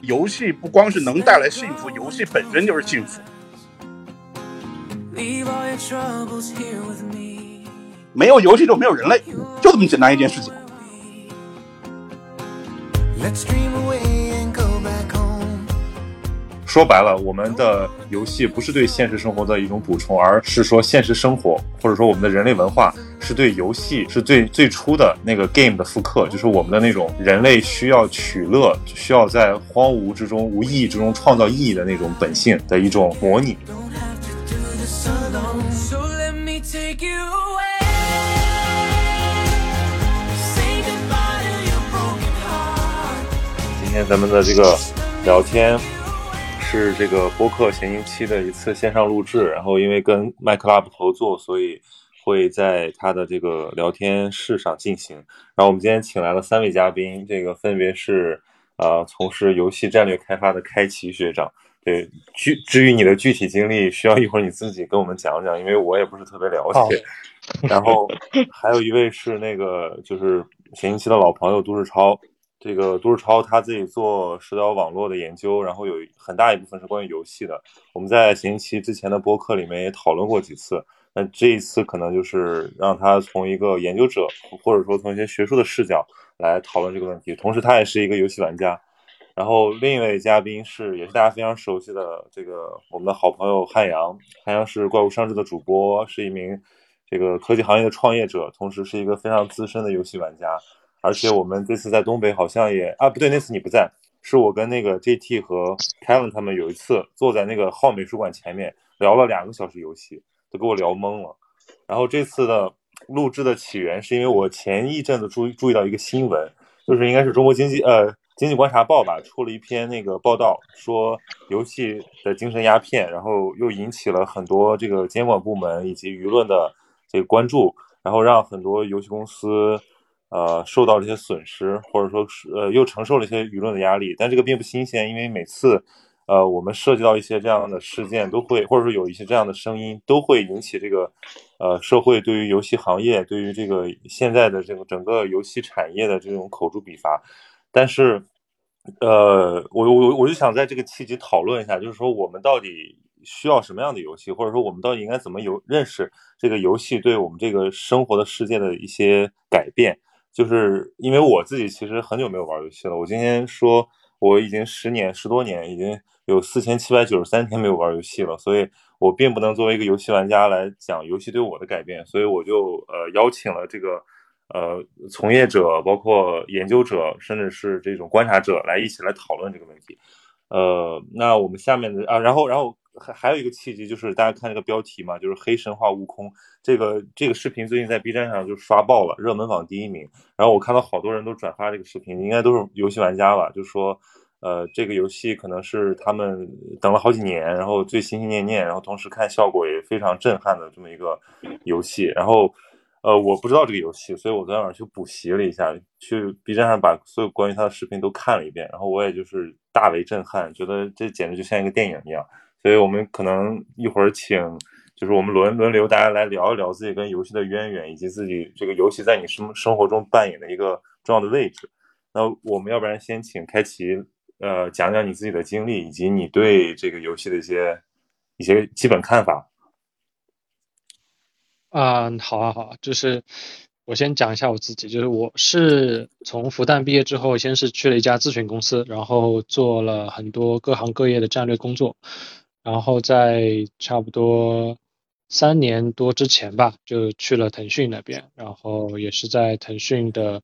游戏不光是能带来幸福，游戏本身就是幸福。没有游戏就没有人类，就这么简单一件事情。说白了，我们的游戏不是对现实生活的一种补充，而是说现实生活或者说我们的人类文化是对游戏是最最初的那个 game 的复刻，就是我们的那种人类需要取乐，需要在荒芜之中、无意义之中创造意义的那种本性的一种模拟。今天咱们的这个聊天。是这个播客闲行期的一次线上录制，然后因为跟麦克 Lab 合作，所以会在他的这个聊天室上进行。然后我们今天请来了三位嘉宾，这个分别是呃从事游戏战略开发的开奇学长。对，具至于你的具体经历，需要一会儿你自己跟我们讲讲，因为我也不是特别了解。然后还有一位是那个就是闲行期的老朋友杜世超。这个杜世超他自己做社交网络的研究，然后有很大一部分是关于游戏的。我们在闲期之前的播客里面也讨论过几次，那这一次可能就是让他从一个研究者，或者说从一些学术的视角来讨论这个问题。同时，他也是一个游戏玩家。然后另一位嘉宾是，也是大家非常熟悉的这个我们的好朋友汉阳。汉阳是怪物上志的主播，是一名这个科技行业的创业者，同时是一个非常资深的游戏玩家。而且我们这次在东北好像也啊不对，那次你不在，是我跟那个 JT 和 Kevin 他们有一次坐在那个浩美术馆前面聊了两个小时游戏，都给我聊懵了。然后这次的录制的起源是因为我前一阵子注意注意到一个新闻，就是应该是中国经济呃经济观察报吧出了一篇那个报道，说游戏的精神鸦片，然后又引起了很多这个监管部门以及舆论的这个关注，然后让很多游戏公司。呃，受到了一些损失，或者说是呃，又承受了一些舆论的压力，但这个并不新鲜，因为每次，呃，我们涉及到一些这样的事件，都会或者说有一些这样的声音，都会引起这个呃社会对于游戏行业，对于这个现在的这个整个游戏产业的这种口诛笔伐。但是，呃，我我我就想在这个契机讨论一下，就是说我们到底需要什么样的游戏，或者说我们到底应该怎么有认识这个游戏对我们这个生活的世界的一些改变。就是因为我自己其实很久没有玩游戏了。我今天说我已经十年十多年，已经有四千七百九十三天没有玩游戏了，所以我并不能作为一个游戏玩家来讲游戏对我的改变。所以我就呃邀请了这个呃从业者，包括研究者，甚至是这种观察者来一起来讨论这个问题。呃，那我们下面的啊，然后然后。还还有一个契机，就是大家看这个标题嘛，就是黑神话悟空这个这个视频最近在 B 站上就刷爆了，热门榜第一名。然后我看到好多人都转发这个视频，应该都是游戏玩家吧，就说，呃，这个游戏可能是他们等了好几年，然后最心心念念，然后同时看效果也非常震撼的这么一个游戏。然后，呃，我不知道这个游戏，所以我昨天晚上去补习了一下，去 B 站上把所有关于他的视频都看了一遍，然后我也就是大为震撼，觉得这简直就像一个电影一样。所以我们可能一会儿请，就是我们轮轮流，大家来聊一聊自己跟游戏的渊源，以及自己这个游戏在你生生活中扮演的一个重要的位置。那我们要不然先请开奇，呃，讲讲你自己的经历，以及你对这个游戏的一些一些基本看法。嗯，好啊，好啊，就是我先讲一下我自己，就是我是从复旦毕业之后，先是去了一家咨询公司，然后做了很多各行各业的战略工作。然后在差不多三年多之前吧，就去了腾讯那边，然后也是在腾讯的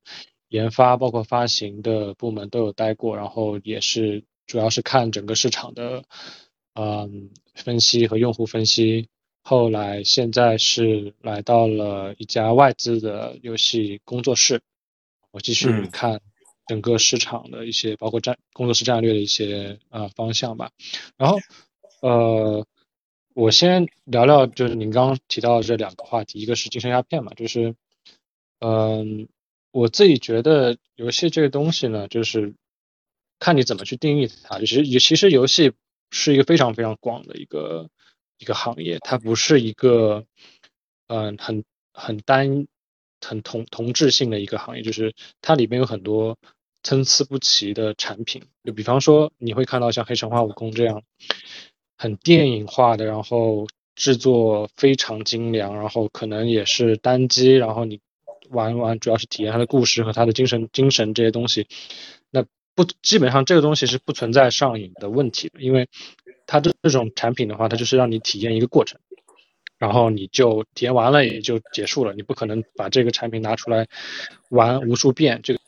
研发，包括发行的部门都有待过，然后也是主要是看整个市场的，嗯，分析和用户分析。后来现在是来到了一家外资的游戏工作室，我继续看整个市场的一些，包括战工作室战略的一些啊方向吧，然后。呃，我先聊聊，就是您刚刚提到的这两个话题，一个是精神鸦片嘛，就是，嗯，我自己觉得游戏这个东西呢，就是看你怎么去定义它。其实，其实游戏是一个非常非常广的一个一个行业，它不是一个，嗯，很很单很同同质性的一个行业，就是它里面有很多参差不齐的产品。就比方说，你会看到像《黑神话：悟空》这样很电影化的，然后制作非常精良，然后可能也是单机，然后你玩玩主要是体验它的故事和它的精神精神这些东西。那不基本上这个东西是不存在上瘾的问题的，因为它这这种产品的话，它就是让你体验一个过程。然后你就体验完了也就结束了，你不可能把这个产品拿出来玩无数遍，这个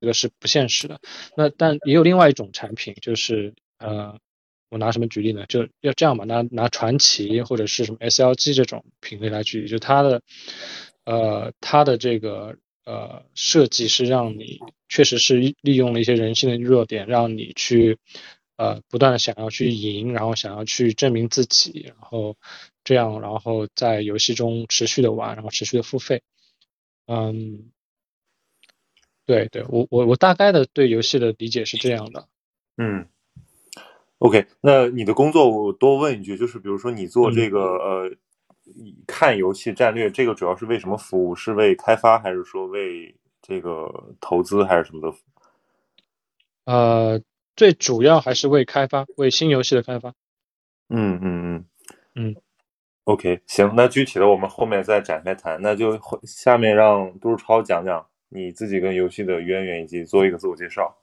这个是不现实的。那但也有另外一种产品，就是呃，我拿什么举例呢？就要这样吧，拿拿传奇或者是什么 SLG 这种品类来举例，就它的呃它的这个呃设计是让你确实是利用了一些人性的弱点，让你去。呃，不断的想要去赢，然后想要去证明自己，然后这样，然后在游戏中持续的玩，然后持续的付费。嗯，对对，我我我大概的对游戏的理解是这样的。嗯，OK，那你的工作我多问一句，就是比如说你做这个呃看游戏战略，这个主要是为什么服务？是为开发，还是说为这个投资，还是什么的？呃。最主要还是为开发，为新游戏的开发。嗯嗯嗯嗯。OK，行，那具体的我们后面再展开谈。那就下面让杜超讲讲你自己跟游戏的渊源，以及做一个自我介绍。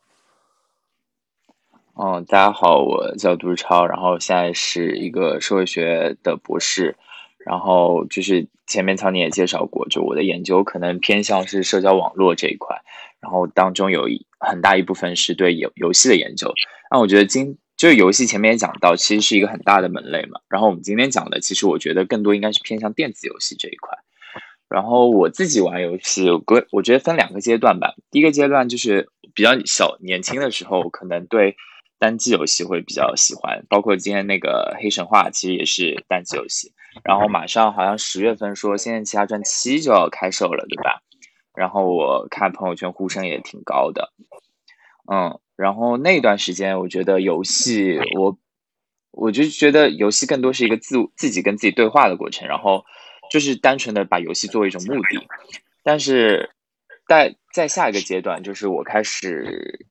嗯，大家好，我叫杜超，然后现在是一个社会学的博士。然后就是前面曹宁也介绍过，就我的研究可能偏向是社交网络这一块，然后当中有一很大一部分是对游游戏的研究。那我觉得今就是游戏前面也讲到，其实是一个很大的门类嘛。然后我们今天讲的，其实我觉得更多应该是偏向电子游戏这一块。然后我自己玩游戏，我我觉得分两个阶段吧。第一个阶段就是比较小年轻的时候，可能对单机游戏会比较喜欢，包括今天那个黑神话，其实也是单机游戏。然后马上好像十月份说《仙剑奇侠传七》就要开售了，对吧？然后我看朋友圈呼声也挺高的，嗯，然后那段时间我觉得游戏，我我就觉得游戏更多是一个自自己跟自己对话的过程，然后就是单纯的把游戏作为一种目的。但是在在下一个阶段，就是我开始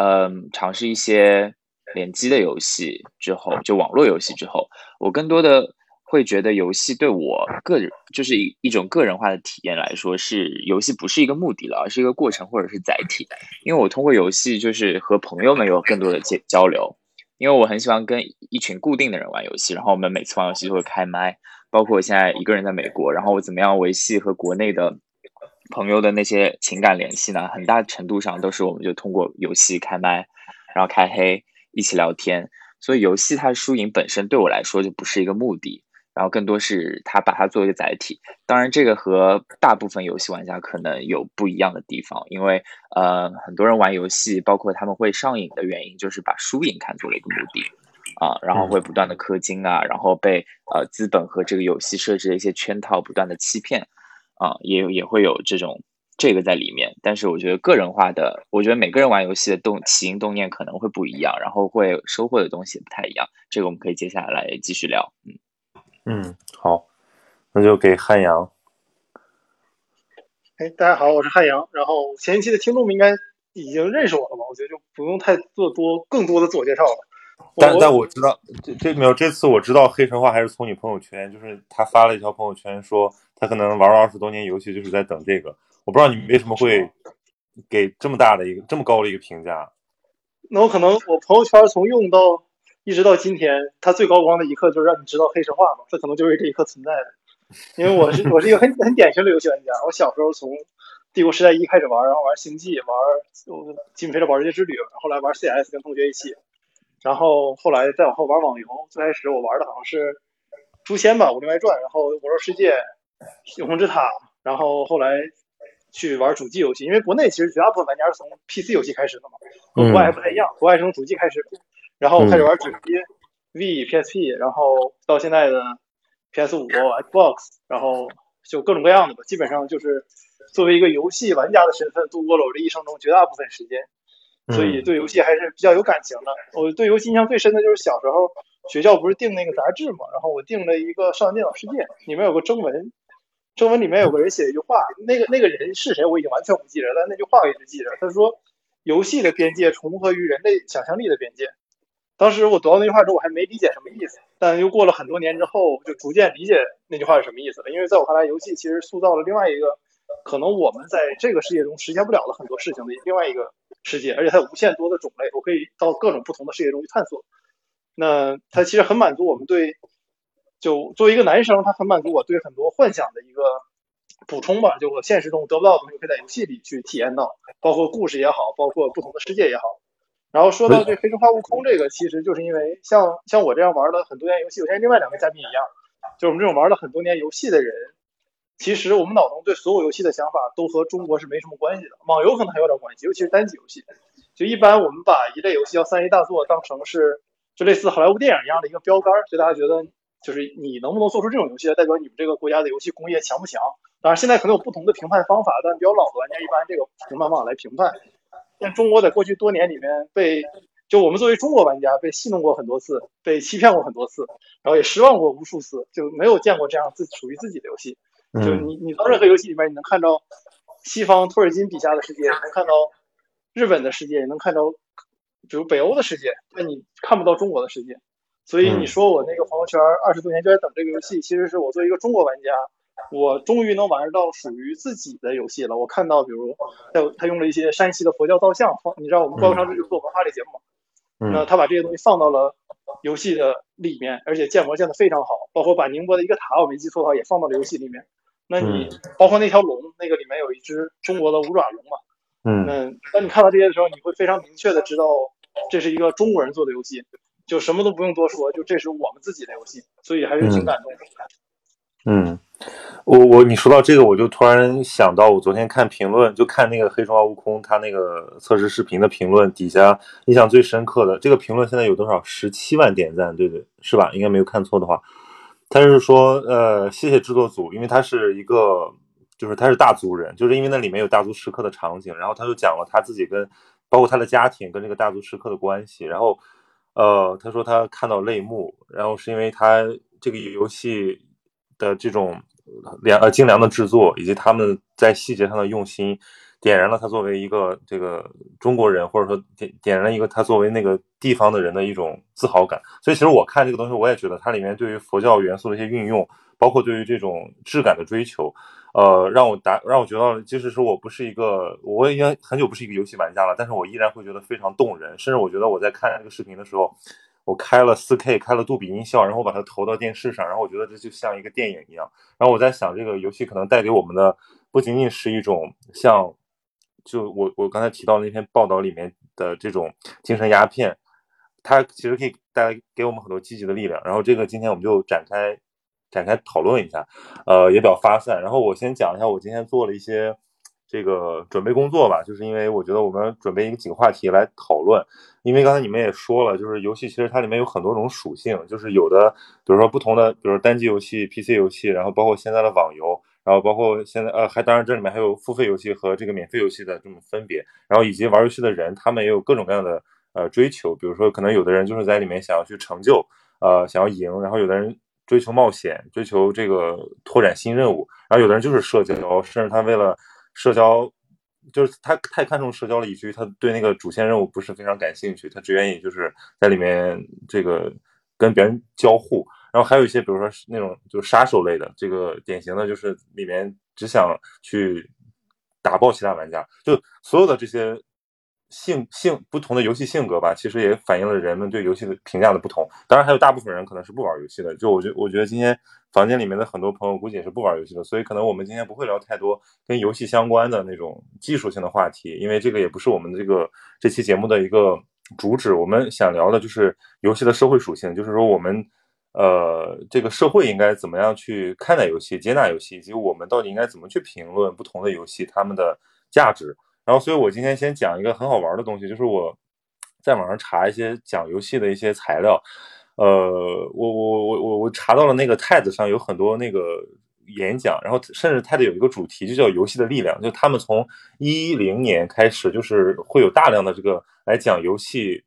嗯尝试一些联机的游戏之后，就网络游戏之后，我更多的。会觉得游戏对我个人就是一一种个人化的体验来说，是游戏不是一个目的了，而是一个过程或者是载体。因为我通过游戏就是和朋友们有更多的交交流，因为我很喜欢跟一群固定的人玩游戏，然后我们每次玩游戏都会开麦。包括我现在一个人在美国，然后我怎么样维系和国内的朋友的那些情感联系呢？很大程度上都是我们就通过游戏开麦，然后开黑一起聊天。所以游戏它输赢本身对我来说就不是一个目的。然后更多是它把它作为一个载体，当然这个和大部分游戏玩家可能有不一样的地方，因为呃很多人玩游戏，包括他们会上瘾的原因，就是把输赢看作了一个目的啊，然后会不断的氪金啊，然后被呃资本和这个游戏设置的一些圈套不断的欺骗啊，也也会有这种这个在里面。但是我觉得个人化的，我觉得每个人玩游戏的动起心动念可能会不一样，然后会收获的东西不太一样。这个我们可以接下来继续聊，嗯。嗯，好，那就给汉阳。哎，大家好，我是汉阳。然后前一期的听众们应该已经认识我了吧？我觉得就不用太做多更多的自我介绍了。但但我知道，这这没有这次我知道黑神话还是从你朋友圈，就是他发了一条朋友圈说他可能玩了二十多年游戏，就是在等这个。我不知道你为什么会给这么大的一个这么高的一个评价。那我可能我朋友圈从用到。一直到今天，它最高光的一刻就是让你知道黑神话嘛，这可能就是这一刻存在的。因为我是我是一个很 很典型的游戏玩家，我小时候从帝国时代一开始玩，然后玩星际，玩金飞的保时捷之旅，后来玩 CS 跟同学一起，然后后来再往后玩网游。最开始我玩的好像是诛仙吧，《武林外传》，然后《魔兽世界》、《永恒之塔》，然后后来去玩主机游戏。因为国内其实绝大部分玩家是从 PC 游戏开始的嘛，和国外还不太一样，国外是从主机开始。然后开始玩主机，V、PSP，然后到现在的 PS 五、Xbox，然后就各种各样的吧。基本上就是作为一个游戏玩家的身份，度过了我这一生中绝大部分时间，所以对游戏还是比较有感情的。我对游戏印象最深的就是小时候学校不是订那个杂志嘛，然后我订了一个《少年电脑世界》，里面有个征文，征文里面有个人写一句话，那个那个人是谁我已经完全不记得，但那句话我一直记着。他说：“游戏的边界重合于人类想象力的边界。”当时我读到那句话之后，我还没理解什么意思，但又过了很多年之后，就逐渐理解那句话是什么意思了。因为在我看来，游戏其实塑造了另外一个可能我们在这个世界中实现不了的很多事情的另外一个世界，而且它有无限多的种类，我可以到各种不同的世界中去探索。那它其实很满足我们对，就作为一个男生，他很满足我对很多幻想的一个补充吧。就我现实中得不到的东西，可以在游戏里去体验到，包括故事也好，包括不同的世界也好。然后说到这《黑神话：悟空》这个，其实就是因为像像我这样玩了很多年游戏，我现在另外两个嘉宾一样，就是我们这种玩了很多年游戏的人，其实我们脑中对所有游戏的想法都和中国是没什么关系的。网游可能还有点关系，尤其是单机游戏。就一般我们把一类游戏叫三 A 大作当成是就类似好莱坞电影一样的一个标杆，所以大家觉得就是你能不能做出这种游戏，代表你们这个国家的游戏工业强不强？当然现在可能有不同的评判方法，但比较老的玩家一般这个评判方法来评判。但中国在过去多年里面被，就我们作为中国玩家被戏弄过很多次，被欺骗过很多次，然后也失望过无数次，就没有见过这样自属于自己的游戏。就你你到任何游戏里面，你能看到西方托尔金笔下的世界，能看到日本的世界，也能看到比如北欧的世界，但你看不到中国的世界。所以你说我那个朋友圈二十多年就在等这个游戏，其实是我作为一个中国玩家。我终于能玩到属于自己的游戏了。我看到，比如他他用了一些山西的佛教造像，放你知道我们官方是做文化类节目嘛？那他把这些东西放到了游戏的里面，而且建模建的非常好，包括把宁波的一个塔，我没记错的话也放到了游戏里面。那你包括那条龙，那个里面有一只中国的五爪龙嘛？嗯，那当你看到这些的时候，你会非常明确的知道这是一个中国人做的游戏，就什么都不用多说，就这是我们自己的游戏，所以还是挺感动的。嗯。我我你说到这个，我就突然想到，我昨天看评论，就看那个《黑神话：悟空》他那个测试视频的评论底下，印象最深刻的这个评论现在有多少？十七万点赞，对对，是吧？应该没有看错的话，他是说，呃，谢谢制作组，因为他是一个，就是他是大族人，就是因为那里面有大族时刻的场景，然后他就讲了他自己跟包括他的家庭跟这个大族时刻的关系，然后，呃，他说他看到泪目，然后是因为他这个游戏的这种。良呃精良的制作以及他们在细节上的用心，点燃了他作为一个这个中国人，或者说点点燃了一个他作为那个地方的人的一种自豪感。所以其实我看这个东西，我也觉得它里面对于佛教元素的一些运用，包括对于这种质感的追求，呃，让我达让我觉得，即使是我不是一个，我已经很久不是一个游戏玩家了，但是我依然会觉得非常动人。甚至我觉得我在看这个视频的时候。我开了 4K，开了杜比音效，然后我把它投到电视上，然后我觉得这就像一个电影一样。然后我在想，这个游戏可能带给我们的不仅仅是一种像，就我我刚才提到那篇报道里面的这种精神鸦片，它其实可以带来给我们很多积极的力量。然后这个今天我们就展开展开讨论一下，呃，也比较发散。然后我先讲一下我今天做了一些。这个准备工作吧，就是因为我觉得我们准备一个几个话题来讨论，因为刚才你们也说了，就是游戏其实它里面有很多种属性，就是有的，比如说不同的，比如说单机游戏、PC 游戏，然后包括现在的网游，然后包括现在呃，还当然这里面还有付费游戏和这个免费游戏的这么分别，然后以及玩游戏的人，他们也有各种各样的呃追求，比如说可能有的人就是在里面想要去成就，呃，想要赢，然后有的人追求冒险，追求这个拓展新任务，然后有的人就是社交，甚至他为了社交就是他太看重社交了，以至于他对那个主线任务不是非常感兴趣，他只愿意就是在里面这个跟别人交互。然后还有一些，比如说那种就是杀手类的，这个典型的就是里面只想去打爆其他玩家。就所有的这些性性不同的游戏性格吧，其实也反映了人们对游戏的评价的不同。当然，还有大部分人可能是不玩游戏的。就我觉我觉得今天。房间里面的很多朋友估计也是不玩游戏的，所以可能我们今天不会聊太多跟游戏相关的那种技术性的话题，因为这个也不是我们这个这期节目的一个主旨。我们想聊的就是游戏的社会属性，就是说我们呃这个社会应该怎么样去看待游戏、接纳游戏，以及我们到底应该怎么去评论不同的游戏它们的价值。然后，所以我今天先讲一个很好玩的东西，就是我在网上查一些讲游戏的一些材料。呃，我我我我我查到了那个 TED 上有很多那个演讲，然后甚至 TED 有一个主题就叫游戏的力量，就他们从一零年开始，就是会有大量的这个来讲游戏，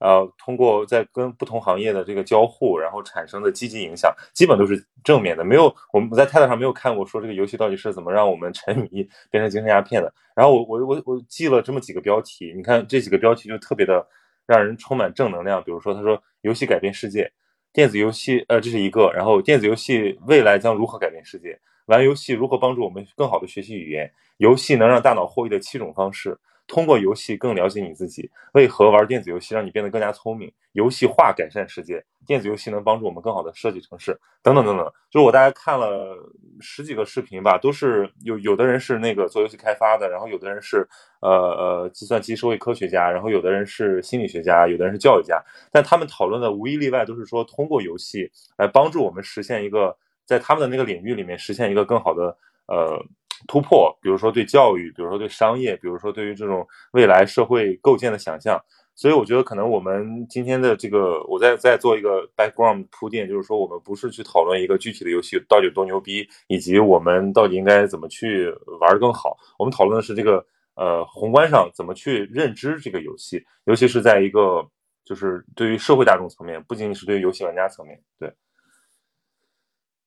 呃，通过在跟不同行业的这个交互，然后产生的积极影响，基本都是正面的。没有我们在 TED 上没有看过说这个游戏到底是怎么让我们沉迷变成精神鸦片的。然后我我我我记了这么几个标题，你看这几个标题就特别的让人充满正能量。比如说他说游戏改变世界，电子游戏呃这是一个，然后电子游戏未来将如何改变世界？玩游戏如何帮助我们更好的学习语言？游戏能让大脑获益的七种方式。通过游戏更了解你自己，为何玩电子游戏让你变得更加聪明？游戏化改善世界，电子游戏能帮助我们更好的设计城市，等等等等。就是我大概看了十几个视频吧，都是有有的人是那个做游戏开发的，然后有的人是呃呃计算机社会科学家，然后有的人是心理学家，有的人是教育家，但他们讨论的无一例外都是说通过游戏来帮助我们实现一个在他们的那个领域里面实现一个更好的呃。突破，比如说对教育，比如说对商业，比如说对于这种未来社会构建的想象，所以我觉得可能我们今天的这个，我在在做一个 background 铺垫，就是说我们不是去讨论一个具体的游戏到底有多牛逼，以及我们到底应该怎么去玩的更好，我们讨论的是这个呃宏观上怎么去认知这个游戏，尤其是在一个就是对于社会大众层面，不仅仅是对于游戏玩家层面，对。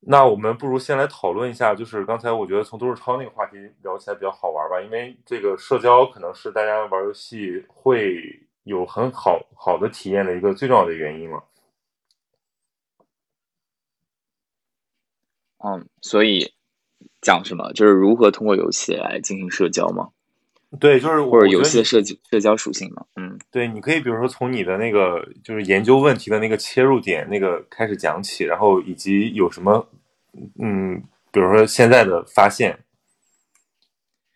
那我们不如先来讨论一下，就是刚才我觉得从都市超那个话题聊起来比较好玩吧，因为这个社交可能是大家玩游戏会有很好好的体验的一个最重要的原因嘛。嗯，所以讲什么？就是如何通过游戏来进行社交吗？对，就是或者游戏的社交社交属性嘛。嗯，对，你可以比如说从你的那个就是研究问题的那个切入点那个开始讲起，然后以及有什么嗯，比如说现在的发现，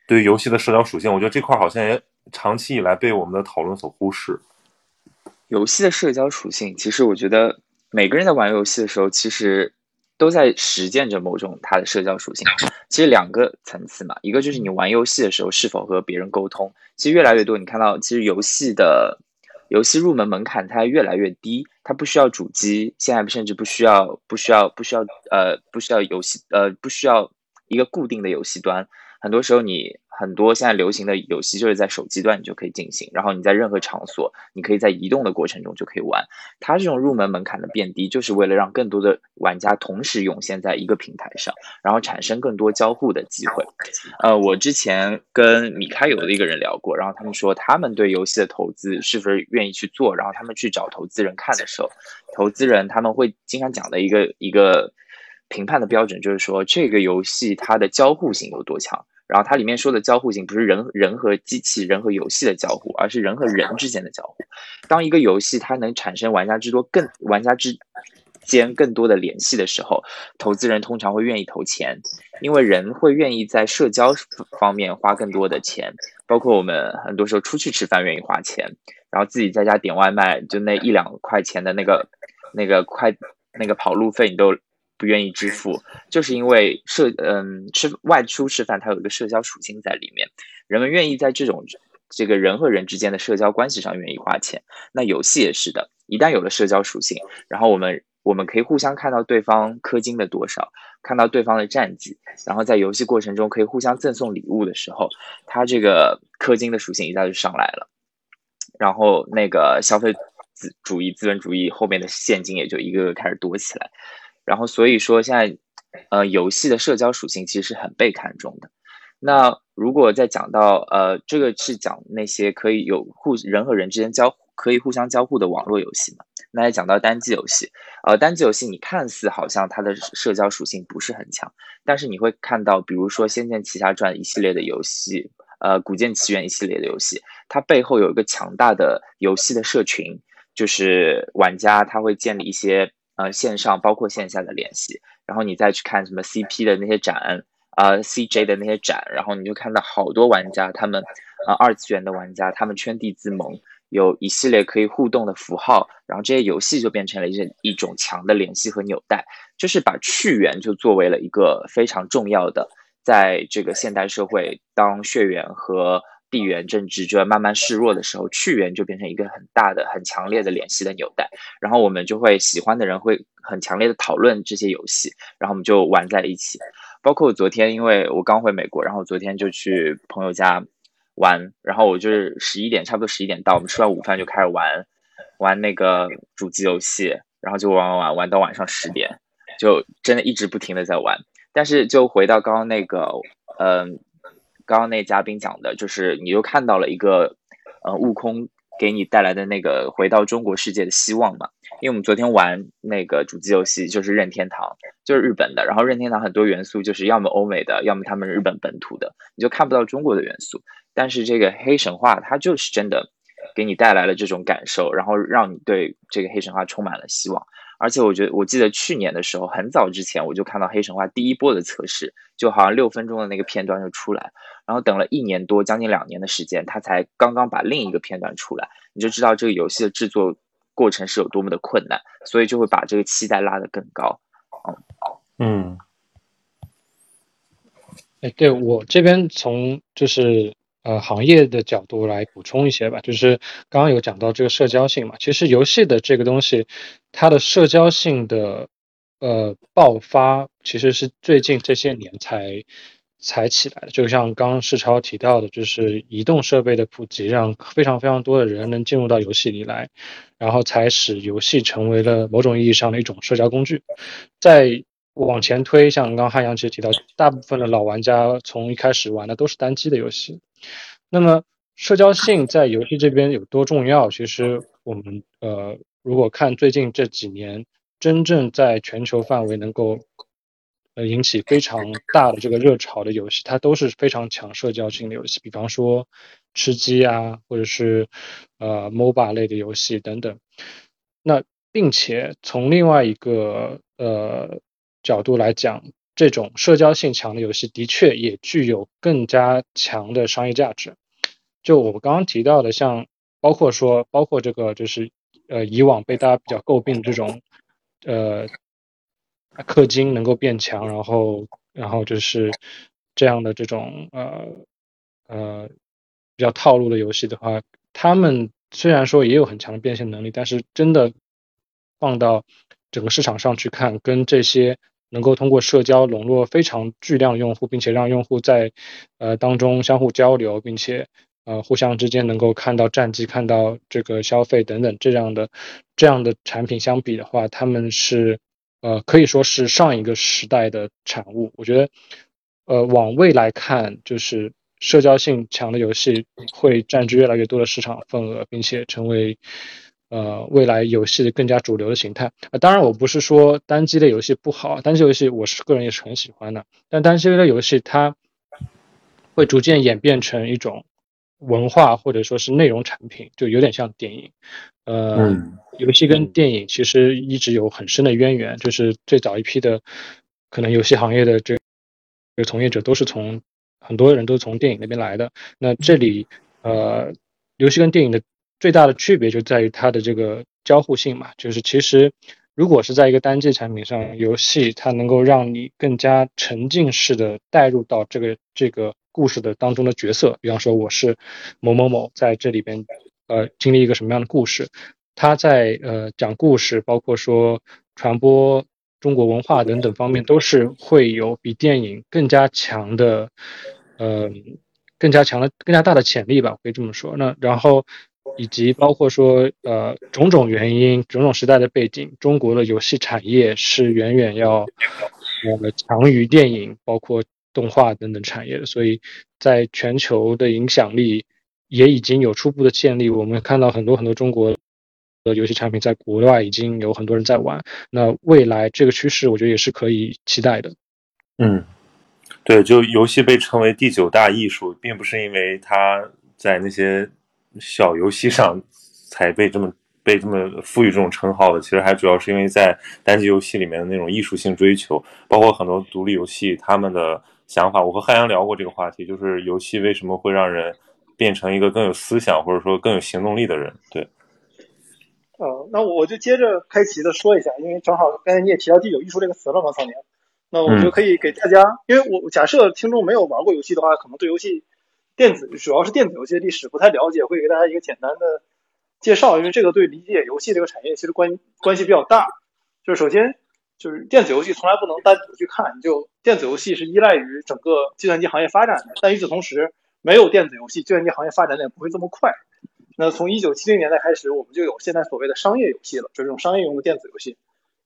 对于游戏的社交属性，我觉得这块好像也长期以来被我们的讨论所忽视。游戏的社交属性，其实我觉得每个人在玩游戏的时候，其实。都在实践着某种它的社交属性，其实两个层次嘛，一个就是你玩游戏的时候是否和别人沟通，其实越来越多，你看到其实游戏的游戏入门门槛它越来越低，它不需要主机，现在甚至不需要不需要不需要呃不需要游戏呃不需要一个固定的游戏端，很多时候你。很多现在流行的游戏就是在手机端你就可以进行，然后你在任何场所，你可以在移动的过程中就可以玩。它这种入门门槛的变低，就是为了让更多的玩家同时涌现在一个平台上，然后产生更多交互的机会。呃，我之前跟米开游的一个人聊过，然后他们说他们对游戏的投资是不是愿意去做，然后他们去找投资人看的时候，投资人他们会经常讲的一个一个评判的标准就是说这个游戏它的交互性有多强。然后它里面说的交互性不是人人和机器、人和游戏的交互，而是人和人之间的交互。当一个游戏它能产生玩家之多更玩家之间更多的联系的时候，投资人通常会愿意投钱，因为人会愿意在社交方面花更多的钱。包括我们很多时候出去吃饭愿意花钱，然后自己在家点外卖，就那一两块钱的那个那个快那个跑路费，你都。不愿意支付，就是因为社嗯吃外出吃饭，它有一个社交属性在里面，人们愿意在这种这个人和人之间的社交关系上愿意花钱。那游戏也是的，一旦有了社交属性，然后我们我们可以互相看到对方氪金的多少，看到对方的战绩，然后在游戏过程中可以互相赠送礼物的时候，它这个氪金的属性一下就上来了，然后那个消费资主义资本主义后面的现金也就一个个开始多起来。然后，所以说现在，呃，游戏的社交属性其实是很被看重的。那如果再讲到，呃，这个是讲那些可以有互人和人之间交可以互相交互的网络游戏嘛？那再讲到单机游戏，呃，单机游戏你看似好像它的社交属性不是很强，但是你会看到，比如说《仙剑奇侠传》一系列的游戏，呃，《古剑奇缘》一系列的游戏，它背后有一个强大的游戏的社群，就是玩家他会建立一些。呃，线上包括线下的联系，然后你再去看什么 CP 的那些展，啊，CJ 的那些展，然后你就看到好多玩家，他们，啊，二次元的玩家，他们圈地自萌，有一系列可以互动的符号，然后这些游戏就变成了一一种强的联系和纽带，就是把去缘就作为了一个非常重要的，在这个现代社会，当血缘和地缘政治就要慢慢示弱的时候，去源就变成一个很大的、很强烈的联系的纽带。然后我们就会喜欢的人会很强烈的讨论这些游戏，然后我们就玩在一起。包括昨天，因为我刚回美国，然后昨天就去朋友家玩，然后我就是十一点，差不多十一点到，我们吃完午饭就开始玩。玩那个主机游戏，然后就玩玩玩玩到晚上十点，就真的一直不停的在玩。但是就回到刚刚那个，嗯，刚刚那嘉宾讲的，就是你又看到了一个，呃，悟空给你带来的那个回到中国世界的希望嘛。因为我们昨天玩那个主机游戏就是任天堂，就是日本的，然后任天堂很多元素就是要么欧美的，要么他们日本本土的，你就看不到中国的元素。但是这个黑神话它就是真的给你带来了这种感受，然后让你对这个黑神话充满了希望。而且我觉得，我记得去年的时候，很早之前我就看到黑神话第一波的测试，就好像六分钟的那个片段就出来，然后等了一年多，将近两年的时间，他才刚刚把另一个片段出来，你就知道这个游戏的制作过程是有多么的困难，所以就会把这个期待拉得更高。嗯，哎，对我这边从就是呃行业的角度来补充一些吧，就是刚刚有讲到这个社交性嘛，其实游戏的这个东西，它的社交性的呃爆发，其实是最近这些年才才起来的。就像刚刚世超提到的，就是移动设备的普及，让非常非常多的人能进入到游戏里来，然后才使游戏成为了某种意义上的一种社交工具，在。往前推，像刚刚汉阳其实提到，大部分的老玩家从一开始玩的都是单机的游戏。那么社交性在游戏这边有多重要？其实我们呃，如果看最近这几年，真正在全球范围能够呃引起非常大的这个热潮的游戏，它都是非常强社交性的游戏。比方说吃鸡啊，或者是呃 MOBA 类的游戏等等。那并且从另外一个呃。角度来讲，这种社交性强的游戏的确也具有更加强的商业价值。就我刚刚提到的，像包括说，包括这个就是呃以往被大家比较诟病的这种呃氪金能够变强，然后然后就是这样的这种呃呃比较套路的游戏的话，他们虽然说也有很强的变现能力，但是真的放到整个市场上去看，跟这些。能够通过社交笼络非常巨量用户，并且让用户在呃当中相互交流，并且呃互相之间能够看到战绩、看到这个消费等等这样的这样的产品相比的话，他们是呃可以说是上一个时代的产物。我觉得呃往未来看，就是社交性强的游戏会占据越来越多的市场份额，并且成为。呃，未来游戏的更加主流的形态啊，当然我不是说单机类游戏不好，单机游戏我是个人也是很喜欢的，但单机类游戏它会逐渐演变成一种文化或者说是内容产品，就有点像电影。呃，游戏跟电影其实一直有很深的渊源，就是最早一批的可能游戏行业的这个从业者都是从很多人都是从电影那边来的。那这里呃，游戏跟电影的。最大的区别就在于它的这个交互性嘛，就是其实如果是在一个单机产品上，游戏它能够让你更加沉浸式的带入到这个这个故事的当中的角色，比方说我是某某某在这里边呃经历一个什么样的故事，他在呃讲故事，包括说传播中国文化等等方面，都是会有比电影更加强的呃更加强的更加大的潜力吧，可以这么说。那然后。以及包括说，呃，种种原因、种种时代的背景，中国的游戏产业是远远要强于电影、包括动画等等产业的，所以在全球的影响力也已经有初步的建立。我们看到很多很多中国的游戏产品在国外已经有很多人在玩，那未来这个趋势，我觉得也是可以期待的。嗯，对，就游戏被称为第九大艺术，并不是因为它在那些。小游戏上才被这么被这么赋予这种称号的，其实还主要是因为在单机游戏里面的那种艺术性追求，包括很多独立游戏他们的想法。我和汉阳聊过这个话题，就是游戏为什么会让人变成一个更有思想或者说更有行动力的人？对。呃，那我就接着开启的说一下，因为正好刚才你也提到“第九艺术”这个词了嘛，少年。那我就可以给大家，因为我假设听众没有玩过游戏的话，可能对游戏。电子主要是电子游戏的历史不太了解，会给大家一个简单的介绍，因为这个对理解游戏这个产业其实关关系比较大。就是首先就是电子游戏从来不能单独去看，就电子游戏是依赖于整个计算机行业发展的，但与此同时，没有电子游戏，计算机行业发展也不会这么快。那从一九七零年代开始，我们就有现在所谓的商业游戏了，就是这种商业用的电子游戏。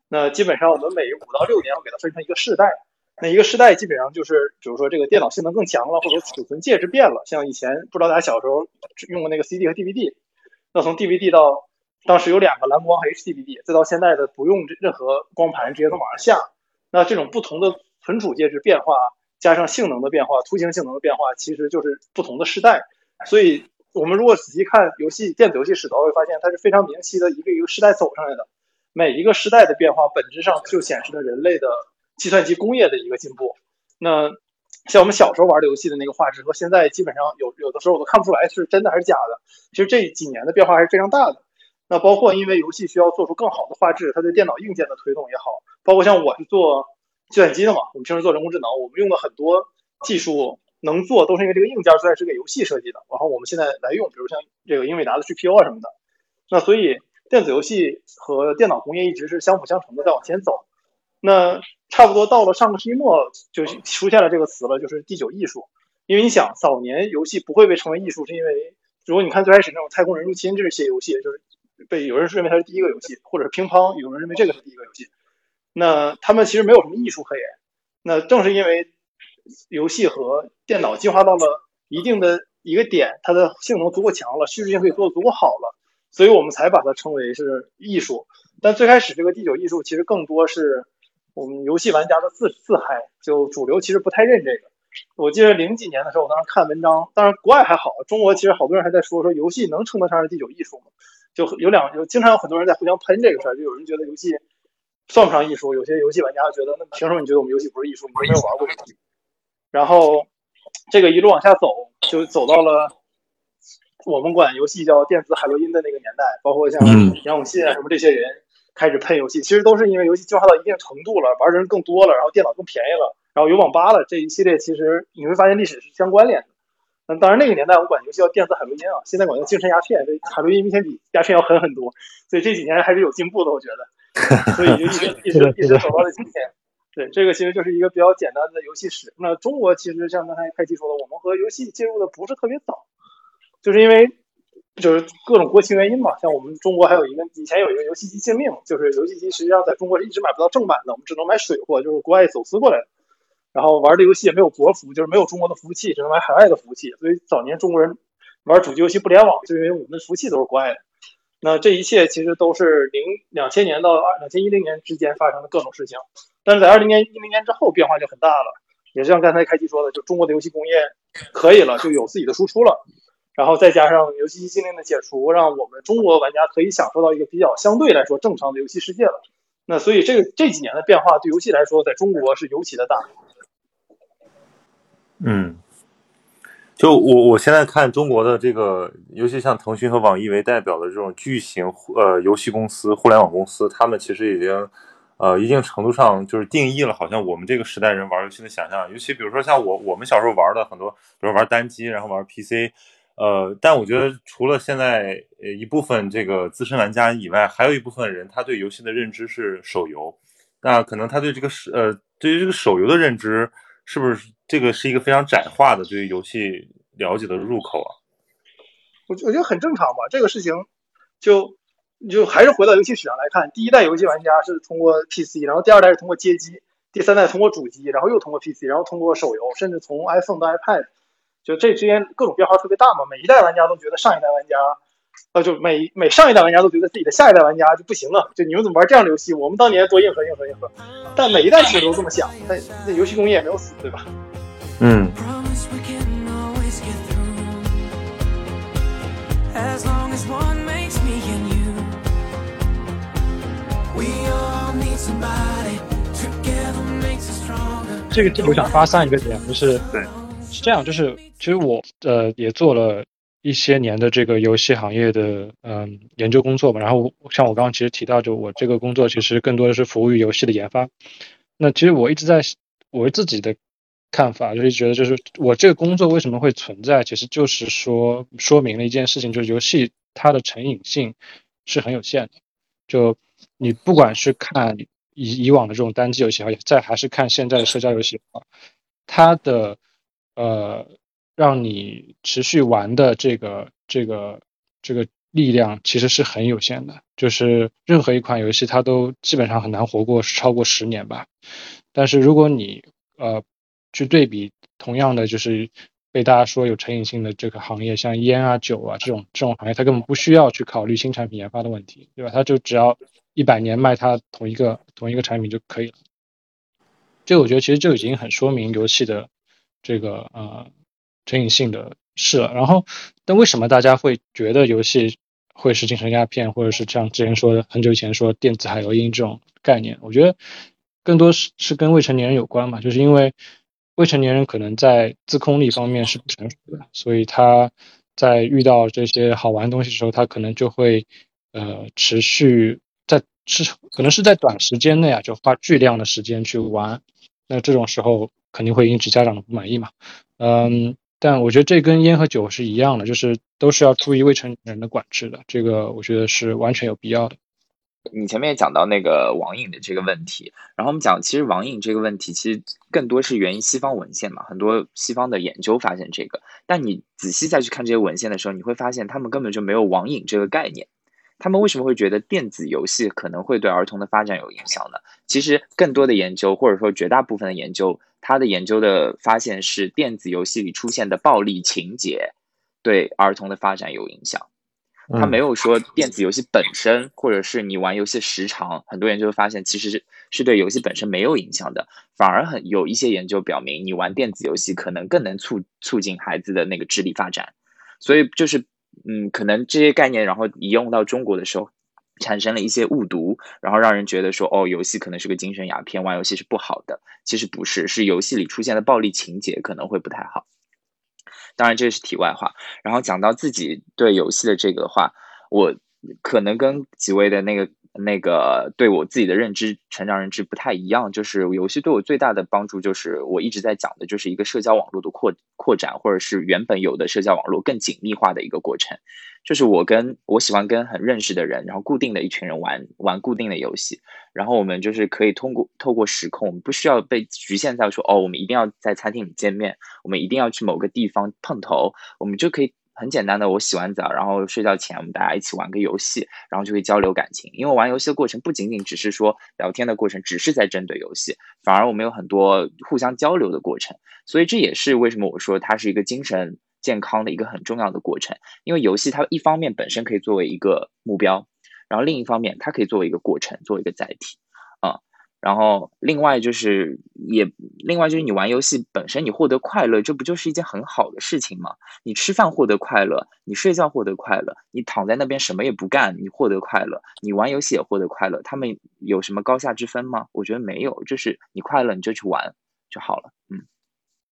那基本上我们每五到六年要给它分成一个世代，那一个世代基本上就是，比如说这个电脑性能更强了，或者储存介质变了。像以前不知道大家小时候用过那个 CD 和 DVD，那从 DVD 到当时有两个蓝光和 HDVD，再到现在的不用任何光盘直接从网上下，那这种不同的存储介质变化，加上性能的变化、图形性能的变化，其实就是不同的时代。所以我们如果仔细看游戏电子游戏史的话，会发现它是非常明晰的一个一个时代走上来的。每一个时代的变化，本质上就显示了人类的计算机工业的一个进步。那像我们小时候玩的游戏的那个画质，和现在基本上有有的时候我都看不出来是真的还是假的。其实这几年的变化还是非常大的。那包括因为游戏需要做出更好的画质，它对电脑硬件的推动也好，包括像我是做计算机的嘛，我们平时做人工智能，我们用的很多技术能做，都是因为这个硬件虽然是给游戏设计的，然后我们现在来用，比如像这个英伟达的 GPU 啊什么的。那所以。电子游戏和电脑工业一直是相辅相成的，在往前走。那差不多到了上个世纪末，就出现了这个词了，就是第九艺术。因为你想，早年游戏不会被称为艺术，是因为如果你看最开始那种《太空人入侵》这些游戏，就是被有人认为它是第一个游戏，或者是乒乓，有人认为这个是第一个游戏。那他们其实没有什么艺术可言。那正是因为游戏和电脑进化到了一定的一个点，它的性能足够强了，叙事性可以做得足够好了。所以我们才把它称为是艺术，但最开始这个第九艺术其实更多是我们游戏玩家的自自嗨，就主流其实不太认这个。我记得零几年的时候，我当时看文章，当然国外还好，中国其实好多人还在说说游戏能称得上是第九艺术吗？就有两有经常有很多人在互相喷这个事儿，就有人觉得游戏算不上艺术，有些游戏玩家觉得那凭什么你觉得我们游戏不是艺术？你没有玩过游戏。然后这个一路往下走，就走到了。我们管游戏叫电子海洛因的那个年代，包括像杨永信啊什么这些人开始喷游戏，其实都是因为游戏进化到一定程度了，玩的人更多了，然后电脑更便宜了，然后有网吧了，这一系列其实你会发现历史是相关联的。那当然那个年代我们管游戏叫电子海洛因啊，现在管叫精神鸦片，这海洛因明显比鸦片要狠很多，所以这几年还是有进步的，我觉得，所以就一直 一直一直走到了今天。对，这个其实就是一个比较简单的游戏史。那中国其实像刚才开机说的，我们和游戏介入的不是特别早。就是因为就是各种国情原因嘛，像我们中国还有一个以前有一个游戏机禁令，就是游戏机实际上在中国是一直买不到正版的，我们只能买水货，就是国外走私过来的。然后玩的游戏也没有国服，就是没有中国的服务器，只能买海外的服务器。所以早年中国人玩主机游戏不联网，就因为我们的服务器都是国外的。那这一切其实都是零两千年到二两千一零年之间发生的各种事情，但是在二零年一零年之后变化就很大了，也是像刚才开机说的，就中国的游戏工业可以了，就有自己的输出了。然后再加上游戏机禁令的解除，让我们中国玩家可以享受到一个比较相对来说正常的游戏世界了。那所以这个这几年的变化对游戏来说，在中国是尤其的大。嗯，就我我现在看中国的这个，尤其像腾讯和网易为代表的这种巨型呃游戏公司、互联网公司，他们其实已经呃一定程度上就是定义了，好像我们这个时代人玩游戏的想象。尤其比如说像我我们小时候玩的很多，比如玩单机，然后玩 PC。呃，但我觉得除了现在呃一部分这个资深玩家以外，还有一部分人他对游戏的认知是手游，那可能他对这个是呃对于这个手游的认知，是不是这个是一个非常窄化的对于游戏了解的入口啊？我我觉得很正常吧，这个事情就就还是回到游戏史上来看，第一代游戏玩家是通过 PC，然后第二代是通过街机，第三代通过主机，然后又通过 PC，然后通过手游，甚至从 iPhone 到 iPad。就这之间各种变化特别大嘛，每一代玩家都觉得上一代玩家，呃，就每每上一代玩家都觉得自己的下一代玩家就不行了。就你们怎么玩这样的游戏？我们当年多硬核硬核硬核。但每一代其实都这么想，但那游戏工业也没有死，对吧？嗯。这个我想发散一个点，就是对。是这样，就是其实我呃也做了一些年的这个游戏行业的嗯研究工作嘛，然后像我刚刚其实提到，就我这个工作其实更多的是服务于游戏的研发。那其实我一直在我自己的看法，就是觉得就是我这个工作为什么会存在，其实就是说说明了一件事情，就是游戏它的成瘾性是很有限的。就你不管是看以以往的这种单机游戏，而且再还是看现在的社交游戏的话，它的呃，让你持续玩的这个这个这个力量其实是很有限的，就是任何一款游戏它都基本上很难活过超过十年吧。但是如果你呃去对比同样的就是被大家说有成瘾性的这个行业，像烟啊酒啊这种这种行业，它根本不需要去考虑新产品研发的问题，对吧？它就只要一百年卖它同一个同一个产品就可以了。这我觉得其实就已经很说明游戏的这个呃成瘾性的事了。然后，但为什么大家会觉得游戏会是精神鸦片，或者是像之前说的很久以前说电子海洛因这种概念？我觉得更多是是跟未成年人有关嘛，就是因为未成年人可能在自控力方面是不成熟的，所以他在遇到这些好玩的东西的时候，他可能就会呃持续在是可能是在短时间内啊就花巨量的时间去玩。那这种时候肯定会引起家长的不满意嘛，嗯，但我觉得这跟烟和酒是一样的，就是都是要注意未成年人的管制的，这个我觉得是完全有必要的。你前面也讲到那个网瘾的这个问题，然后我们讲，其实网瘾这个问题其实更多是源于西方文献嘛，很多西方的研究发现这个，但你仔细再去看这些文献的时候，你会发现他们根本就没有网瘾这个概念。他们为什么会觉得电子游戏可能会对儿童的发展有影响呢？其实更多的研究，或者说绝大部分的研究，它的研究的发现是电子游戏里出现的暴力情节对儿童的发展有影响。他没有说电子游戏本身，或者是你玩游戏时长，很多研究发现其实是是对游戏本身没有影响的，反而很有一些研究表明，你玩电子游戏可能更能促促进孩子的那个智力发展。所以就是。嗯，可能这些概念，然后移用到中国的时候，产生了一些误读，然后让人觉得说，哦，游戏可能是个精神鸦片，玩游戏是不好的。其实不是，是游戏里出现的暴力情节可能会不太好。当然，这是题外话。然后讲到自己对游戏的这个话，我可能跟几位的那个。那个对我自己的认知、成长认知不太一样，就是游戏对我最大的帮助，就是我一直在讲的，就是一个社交网络的扩扩展，或者是原本有的社交网络更紧密化的一个过程。就是我跟我喜欢跟很认识的人，然后固定的一群人玩玩固定的游戏，然后我们就是可以通过透过时空，我们不需要被局限在说哦，我们一定要在餐厅里见面，我们一定要去某个地方碰头，我们就可以。很简单的，我洗完澡，然后睡觉前，我们大家一起玩个游戏，然后就会交流感情。因为玩游戏的过程不仅仅只是说聊天的过程，只是在针对游戏，反而我们有很多互相交流的过程。所以这也是为什么我说它是一个精神健康的一个很重要的过程。因为游戏它一方面本身可以作为一个目标，然后另一方面它可以作为一个过程，作为一个载体啊。然后，另外就是也，另外就是你玩游戏本身，你获得快乐，这不就是一件很好的事情吗？你吃饭获得快乐，你睡觉获得快乐，你躺在那边什么也不干，你获得快乐，你玩游戏也获得快乐，他们有什么高下之分吗？我觉得没有，就是你快乐你就去玩就好了。嗯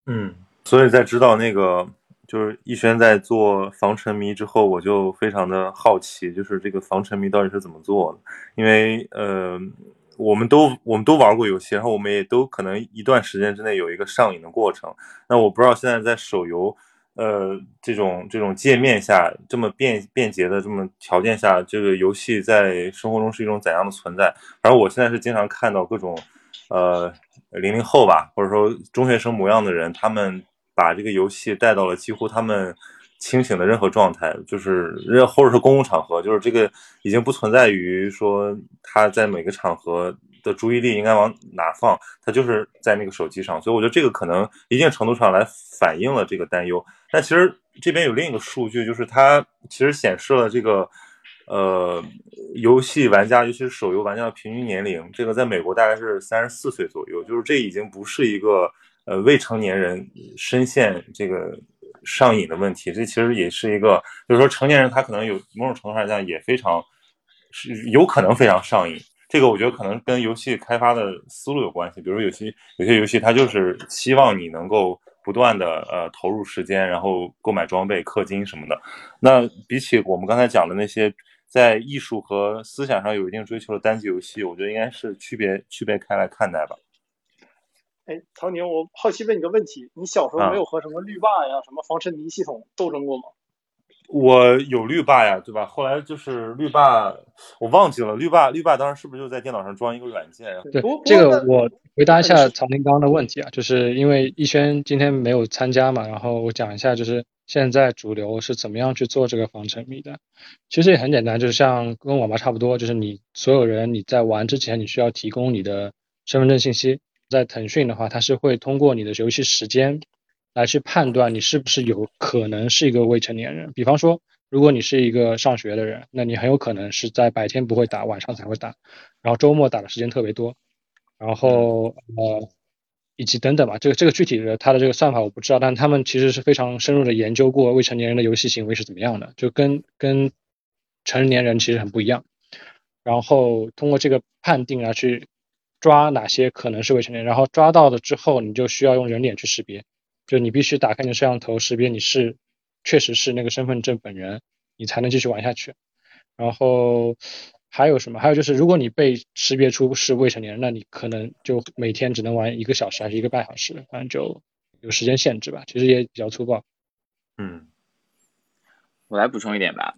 嗯，所以在知道那个就是逸轩在做防沉迷之后，我就非常的好奇，就是这个防沉迷到底是怎么做的？因为呃。我们都我们都玩过游戏，然后我们也都可能一段时间之内有一个上瘾的过程。那我不知道现在在手游，呃，这种这种界面下这么便便捷的这么条件下，这个游戏在生活中是一种怎样的存在？反正我现在是经常看到各种，呃，零零后吧，或者说中学生模样的人，他们把这个游戏带到了几乎他们。清醒的任何状态，就是任或者是公共场合，就是这个已经不存在于说他在每个场合的注意力应该往哪放，他就是在那个手机上。所以我觉得这个可能一定程度上来反映了这个担忧。但其实这边有另一个数据，就是它其实显示了这个呃游戏玩家，尤其是手游玩家的平均年龄，这个在美国大概是三十四岁左右，就是这已经不是一个呃未成年人深陷这个。上瘾的问题，这其实也是一个，就是说成年人他可能有某种程度上讲也非常是有可能非常上瘾。这个我觉得可能跟游戏开发的思路有关系。比如有些有些游戏，它就是希望你能够不断的呃投入时间，然后购买装备、氪金什么的。那比起我们刚才讲的那些在艺术和思想上有一定追求的单机游戏，我觉得应该是区别区别开来看待吧。哎，曹宁，我好奇问你个问题：你小时候没有和什么绿霸呀、什么防沉迷系统斗争过吗？我有绿霸呀，对吧？后来就是绿霸，我忘记了绿霸。绿霸当时是不是就在电脑上装一个软件？对，这个我回答一下曹宁刚刚的问题啊，就是因为逸轩今天没有参加嘛，然后我讲一下，就是现在主流是怎么样去做这个防沉迷的？其实也很简单，就是像跟网吧差不多，就是你所有人你在玩之前，你需要提供你的身份证信息。在腾讯的话，它是会通过你的游戏时间来去判断你是不是有可能是一个未成年人。比方说，如果你是一个上学的人，那你很有可能是在白天不会打，晚上才会打，然后周末打的时间特别多，然后呃。以及等等吧，这个这个具体的它的这个算法我不知道，但他们其实是非常深入的研究过未成年人的游戏行为是怎么样的，就跟跟成年人其实很不一样。然后通过这个判定来，去抓哪些可能是未成年，然后抓到了之后，你就需要用人脸去识别，就你必须打开你的摄像头识别你是确实是那个身份证本人，你才能继续玩下去。然后。还有什么？还有就是，如果你被识别出是未成年人，那你可能就每天只能玩一个小时还是一个半小时，反正就有时间限制吧。其实也比较粗暴。嗯，我来补充一点吧。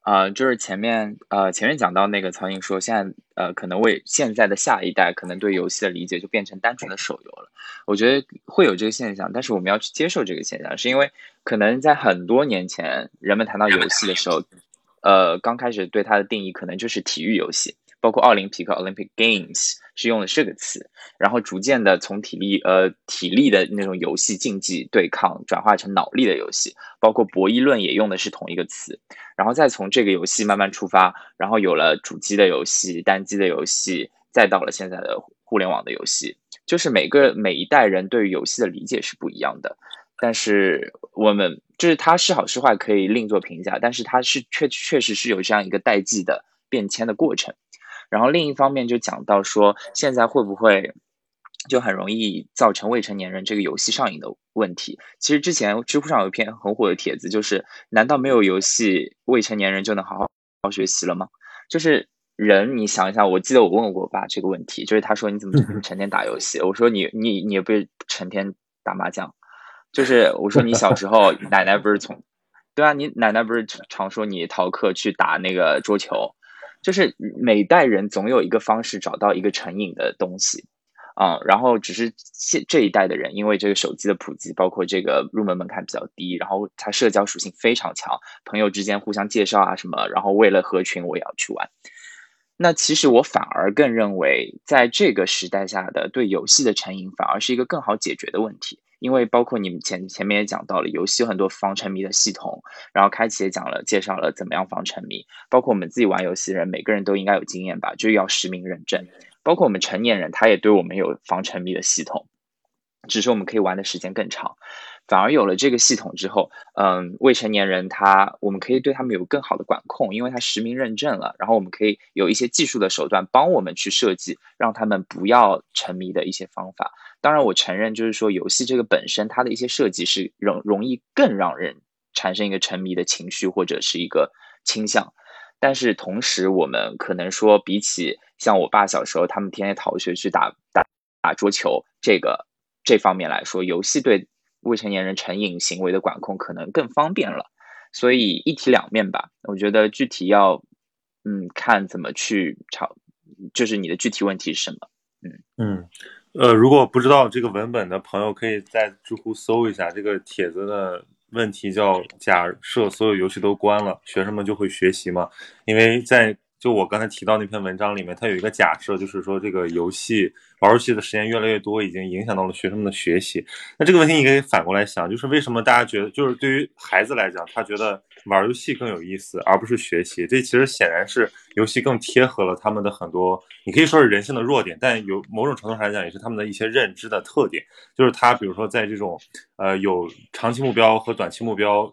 啊，就是前面呃前面讲到那个曹颖说，现在呃可能为现在的下一代可能对游戏的理解就变成单纯的手游了。我觉得会有这个现象，但是我们要去接受这个现象，是因为可能在很多年前，人们谈到游戏的时候。呃，刚开始对它的定义可能就是体育游戏，包括奥林匹克 （Olympic Games） 是用的这个词，然后逐渐的从体力呃体力的那种游戏竞技对抗转化成脑力的游戏，包括博弈论也用的是同一个词，然后再从这个游戏慢慢出发，然后有了主机的游戏、单机的游戏，再到了现在的互联网的游戏，就是每个每一代人对于游戏的理解是不一样的。但是我们就是它是好是坏可以另作评价，但是它是确确实是有这样一个代际的变迁的过程。然后另一方面就讲到说，现在会不会就很容易造成未成年人这个游戏上瘾的问题？其实之前知乎上有一篇很火的帖子，就是难道没有游戏，未成年人就能好好好学习了吗？就是人，你想一下，我记得我问过我爸这个问题，就是他说你怎么 成天打游戏？我说你你你也不是成天打麻将。就是我说你小时候 奶奶不是从，对啊，你奶奶不是常说你逃课去打那个桌球，就是每代人总有一个方式找到一个成瘾的东西，啊，然后只是现这一代的人因为这个手机的普及，包括这个入门门槛比较低，然后它社交属性非常强，朋友之间互相介绍啊什么，然后为了合群我也要去玩。那其实我反而更认为，在这个时代下的对游戏的成瘾，反而是一个更好解决的问题。因为包括你们前前面也讲到了，游戏有很多防沉迷的系统，然后开启也讲了介绍了怎么样防沉迷。包括我们自己玩游戏的人，每个人都应该有经验吧，就要实名认证。包括我们成年人，他也对我们有防沉迷的系统，只是我们可以玩的时间更长。反而有了这个系统之后，嗯，未成年人他我们可以对他们有更好的管控，因为他实名认证了，然后我们可以有一些技术的手段帮我们去设计，让他们不要沉迷的一些方法。当然，我承认就是说游戏这个本身它的一些设计是容容易更让人产生一个沉迷的情绪或者是一个倾向，但是同时我们可能说比起像我爸小时候他们天天逃学去打打打桌球这个这方面来说，游戏对。未成年人成瘾行为的管控可能更方便了，所以一体两面吧。我觉得具体要，嗯，看怎么去吵，就是你的具体问题是什么。嗯嗯，呃，如果不知道这个文本的朋友，可以在知乎搜一下这个帖子的问题，叫“假设所有游戏都关了，学生们就会学习吗？”因为在就我刚才提到那篇文章里面，它有一个假设，就是说这个游戏玩游戏的时间越来越多，已经影响到了学生们的学习。那这个问题你可以反过来想，就是为什么大家觉得，就是对于孩子来讲，他觉得玩游戏更有意思，而不是学习？这其实显然是游戏更贴合了他们的很多，你可以说是人性的弱点，但有某种程度上来讲，也是他们的一些认知的特点。就是他比如说在这种呃有长期目标和短期目标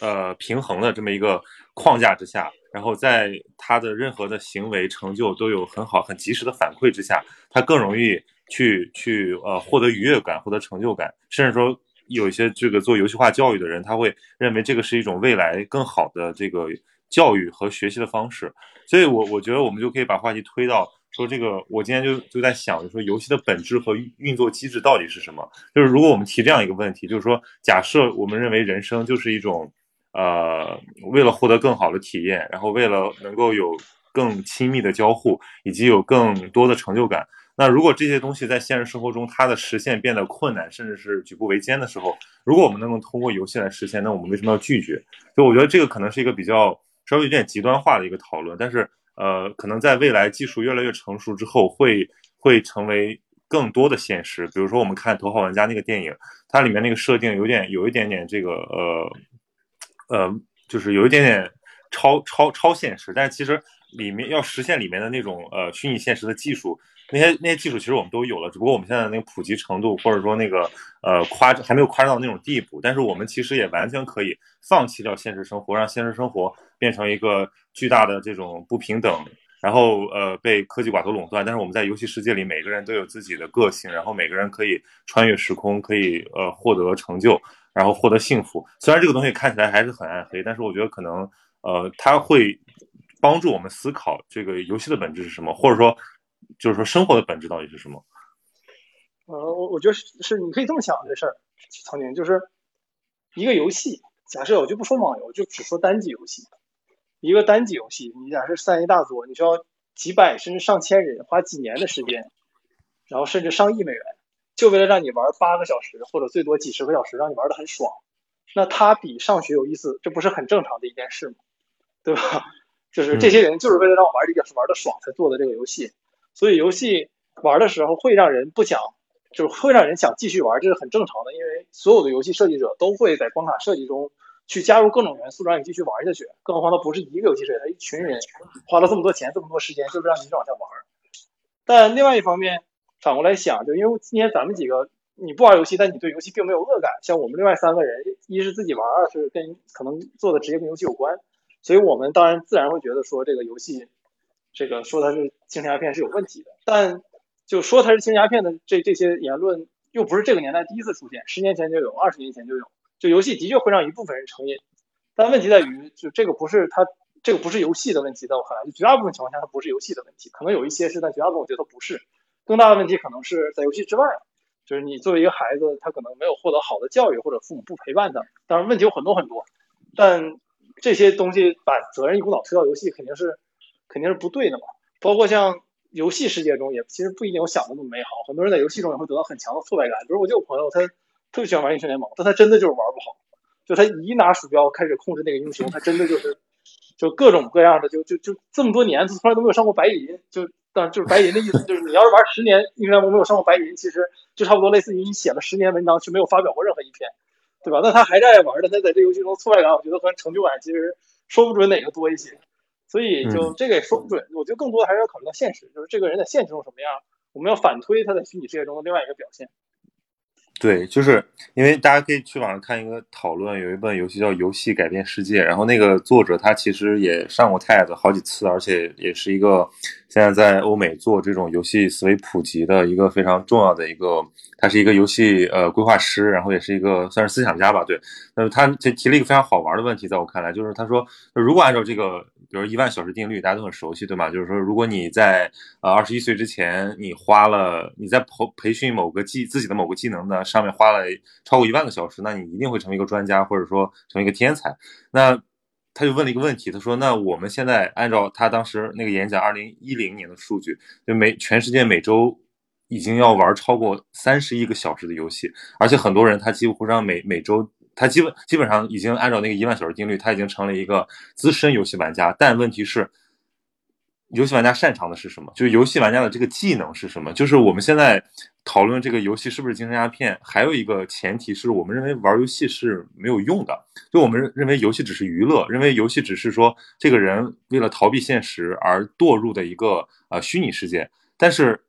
呃平衡的这么一个框架之下。然后在他的任何的行为成就都有很好很及时的反馈之下，他更容易去去呃获得愉悦感，获得成就感，甚至说有一些这个做游戏化教育的人，他会认为这个是一种未来更好的这个教育和学习的方式。所以，我我觉得我们就可以把话题推到说这个，我今天就就在想，就说游戏的本质和运作机制到底是什么？就是如果我们提这样一个问题，就是说，假设我们认为人生就是一种。呃，为了获得更好的体验，然后为了能够有更亲密的交互，以及有更多的成就感，那如果这些东西在现实生活中它的实现变得困难，甚至是举步维艰的时候，如果我们能够通过游戏来实现，那我们为什么要拒绝？就我觉得这个可能是一个比较稍微有点极端化的一个讨论，但是呃，可能在未来技术越来越成熟之后，会会成为更多的现实。比如说我们看《头号玩家》那个电影，它里面那个设定有点有一点点这个呃呃，就是有一点点超超超现实，但是其实里面要实现里面的那种呃虚拟现实的技术。那些那些技术其实我们都有了，只不过我们现在那个普及程度，或者说那个呃夸还没有夸张到那种地步。但是我们其实也完全可以放弃掉现实生活，让现实生活变成一个巨大的这种不平等，然后呃被科技寡头垄断。但是我们在游戏世界里，每个人都有自己的个性，然后每个人可以穿越时空，可以呃获得成就，然后获得幸福。虽然这个东西看起来还是很暗黑，但是我觉得可能呃它会帮助我们思考这个游戏的本质是什么，或者说。就是说，生活的本质到底是什么？呃，我我觉得是是，你可以这么想这事儿，曾经，就是一个游戏，假设我就不说网游，就只说单机游戏，一个单机游戏，你假设三 A 大作，你需要几百甚至上千人花几年的时间，然后甚至上亿美元，就为了让你玩八个小时或者最多几十个小时，让你玩的很爽，那它比上学有意思，这不是很正常的一件事吗？对吧？就是这些人就是为了让我玩这个玩的爽才做的这个游戏。所以游戏玩的时候会让人不想，就是会让人想继续玩，这是很正常的。因为所有的游戏设计者都会在关卡设计中去加入各种元素，让你继续玩下去。更何况他不是一个游戏设计，他一群人花了这么多钱、这么多时间，就是让你一直往下玩。但另外一方面，反过来想，就因为今天咱们几个你不玩游戏，但你对游戏并没有恶感。像我们另外三个人，一是自己玩，二是跟可能做的职业跟游戏有关，所以我们当然自然会觉得说这个游戏。这个说它是精神鸦片是有问题的，但就说它是精神鸦片的这这些言论又不是这个年代第一次出现，十年前就有，二十年前就有。就游戏的确会让一部分人成瘾，但问题在于，就这个不是它这个不是游戏的问题，在我看来，就绝大部分情况下它不是游戏的问题，可能有一些是，但绝大部分我觉得它不是。更大的问题可能是在游戏之外，就是你作为一个孩子，他可能没有获得好的教育，或者父母不陪伴他。当然问题有很多很多，但这些东西把责任一股脑推到游戏，肯定是。肯定是不对的嘛，包括像游戏世界中也其实不一定有想的那么美好，很多人在游戏中也会得到很强的挫败感。比如我就有朋友，他特别喜欢玩英雄联盟，但他真的就是玩不好，就他一拿鼠标开始控制那个英雄，他真的就是就各种各样的，就就就这么多年他从来都没有上过白银，就但就是白银的意思就是你要是玩十年英雄联盟没有上过白银，其实就差不多类似于你写了十年文章却没有发表过任何一篇，对吧？那他还在玩的，他在这游戏中挫败感，我觉得和成就感其实说不准哪个多一些。所以，就这个也说不准。我觉得更多的还是要考虑到现实，就是这个人在现实中什么样，我们要反推他在虚拟世界中的另外一个表现。对，就是因为大家可以去网上看一个讨论，有一本游戏叫《游戏改变世界》，然后那个作者他其实也上过 TED 好几次，而且也是一个现在在欧美做这种游戏思维普及的一个非常重要的一个，他是一个游戏呃规划师，然后也是一个算是思想家吧。对，那么他就提了一个非常好玩的问题，在我看来，就是他说，如果按照这个。比如一万小时定律，大家都很熟悉，对吗？就是说，如果你在呃二十一岁之前，你花了你在培培训某个技自己的某个技能的上面花了超过一万个小时，那你一定会成为一个专家，或者说成为一个天才。那他就问了一个问题，他说：“那我们现在按照他当时那个演讲二零一零年的数据，就每全世界每周已经要玩超过三十亿个小时的游戏，而且很多人他几乎上每每周。”他基本基本上已经按照那个一万小时定律，他已经成了一个资深游戏玩家。但问题是，游戏玩家擅长的是什么？就是游戏玩家的这个技能是什么？就是我们现在讨论这个游戏是不是精神鸦片，还有一个前提是我们认为玩游戏是没有用的。就我们认为游戏只是娱乐，认为游戏只是说这个人为了逃避现实而堕入的一个呃虚拟世界。但是。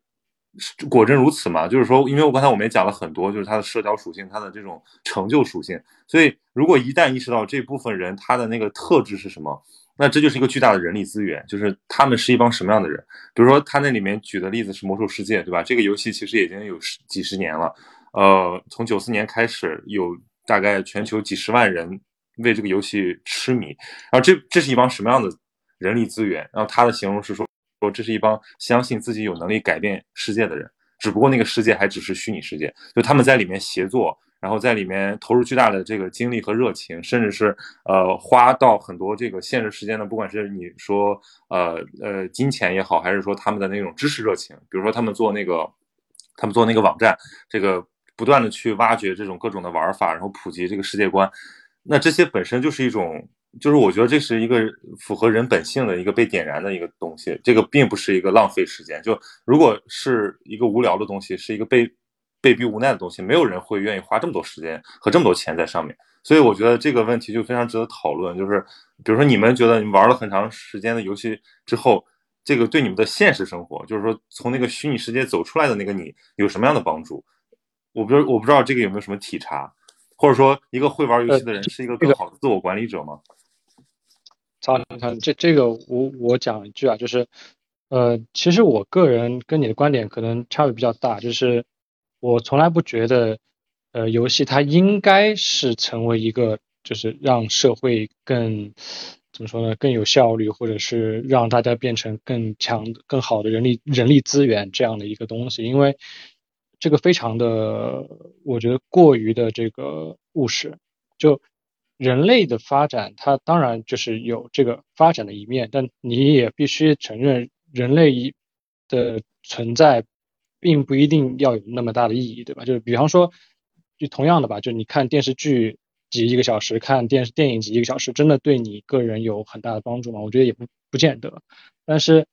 果真如此吗？就是说，因为我刚才我们也讲了很多，就是它的社交属性，它的这种成就属性。所以，如果一旦意识到这部分人他的那个特质是什么，那这就是一个巨大的人力资源，就是他们是一帮什么样的人？比如说，他那里面举的例子是《魔兽世界》，对吧？这个游戏其实已经有十几十年了，呃，从九四年开始，有大概全球几十万人为这个游戏痴迷。然后，这这是一帮什么样的人力资源？然后他的形容是说。说这是一帮相信自己有能力改变世界的人，只不过那个世界还只是虚拟世界，就他们在里面协作，然后在里面投入巨大的这个精力和热情，甚至是呃花到很多这个现实时间的，不管是你说呃呃金钱也好，还是说他们的那种知识热情，比如说他们做那个他们做那个网站，这个不断的去挖掘这种各种的玩法，然后普及这个世界观，那这些本身就是一种，就是我觉得这是一个符合人本性的一个被点燃的一个东西，这个并不是一个浪费时间，就如果是一个无聊的东西，是一个被。被逼无奈的东西，没有人会愿意花这么多时间和这么多钱在上面，所以我觉得这个问题就非常值得讨论。就是，比如说你们觉得你玩了很长时间的游戏之后，这个对你们的现实生活，就是说从那个虚拟世界走出来的那个你，有什么样的帮助？我不知我不知道这个有没有什么体察，或者说一个会玩游戏的人是一个更好的自我管理者吗？曹曹，这这个我我讲一句啊，就是，呃，其实我个人跟你的观点可能差别比较大，就是。我从来不觉得，呃，游戏它应该是成为一个，就是让社会更怎么说呢，更有效率，或者是让大家变成更强、更好的人力人力资源这样的一个东西，因为这个非常的，我觉得过于的这个务实。就人类的发展，它当然就是有这个发展的一面，但你也必须承认人类的存在。并不一定要有那么大的意义，对吧？就是比方说，就同样的吧，就你看电视剧集一个小时，看电视电影集一个小时，真的对你个人有很大的帮助吗？我觉得也不不见得。但是，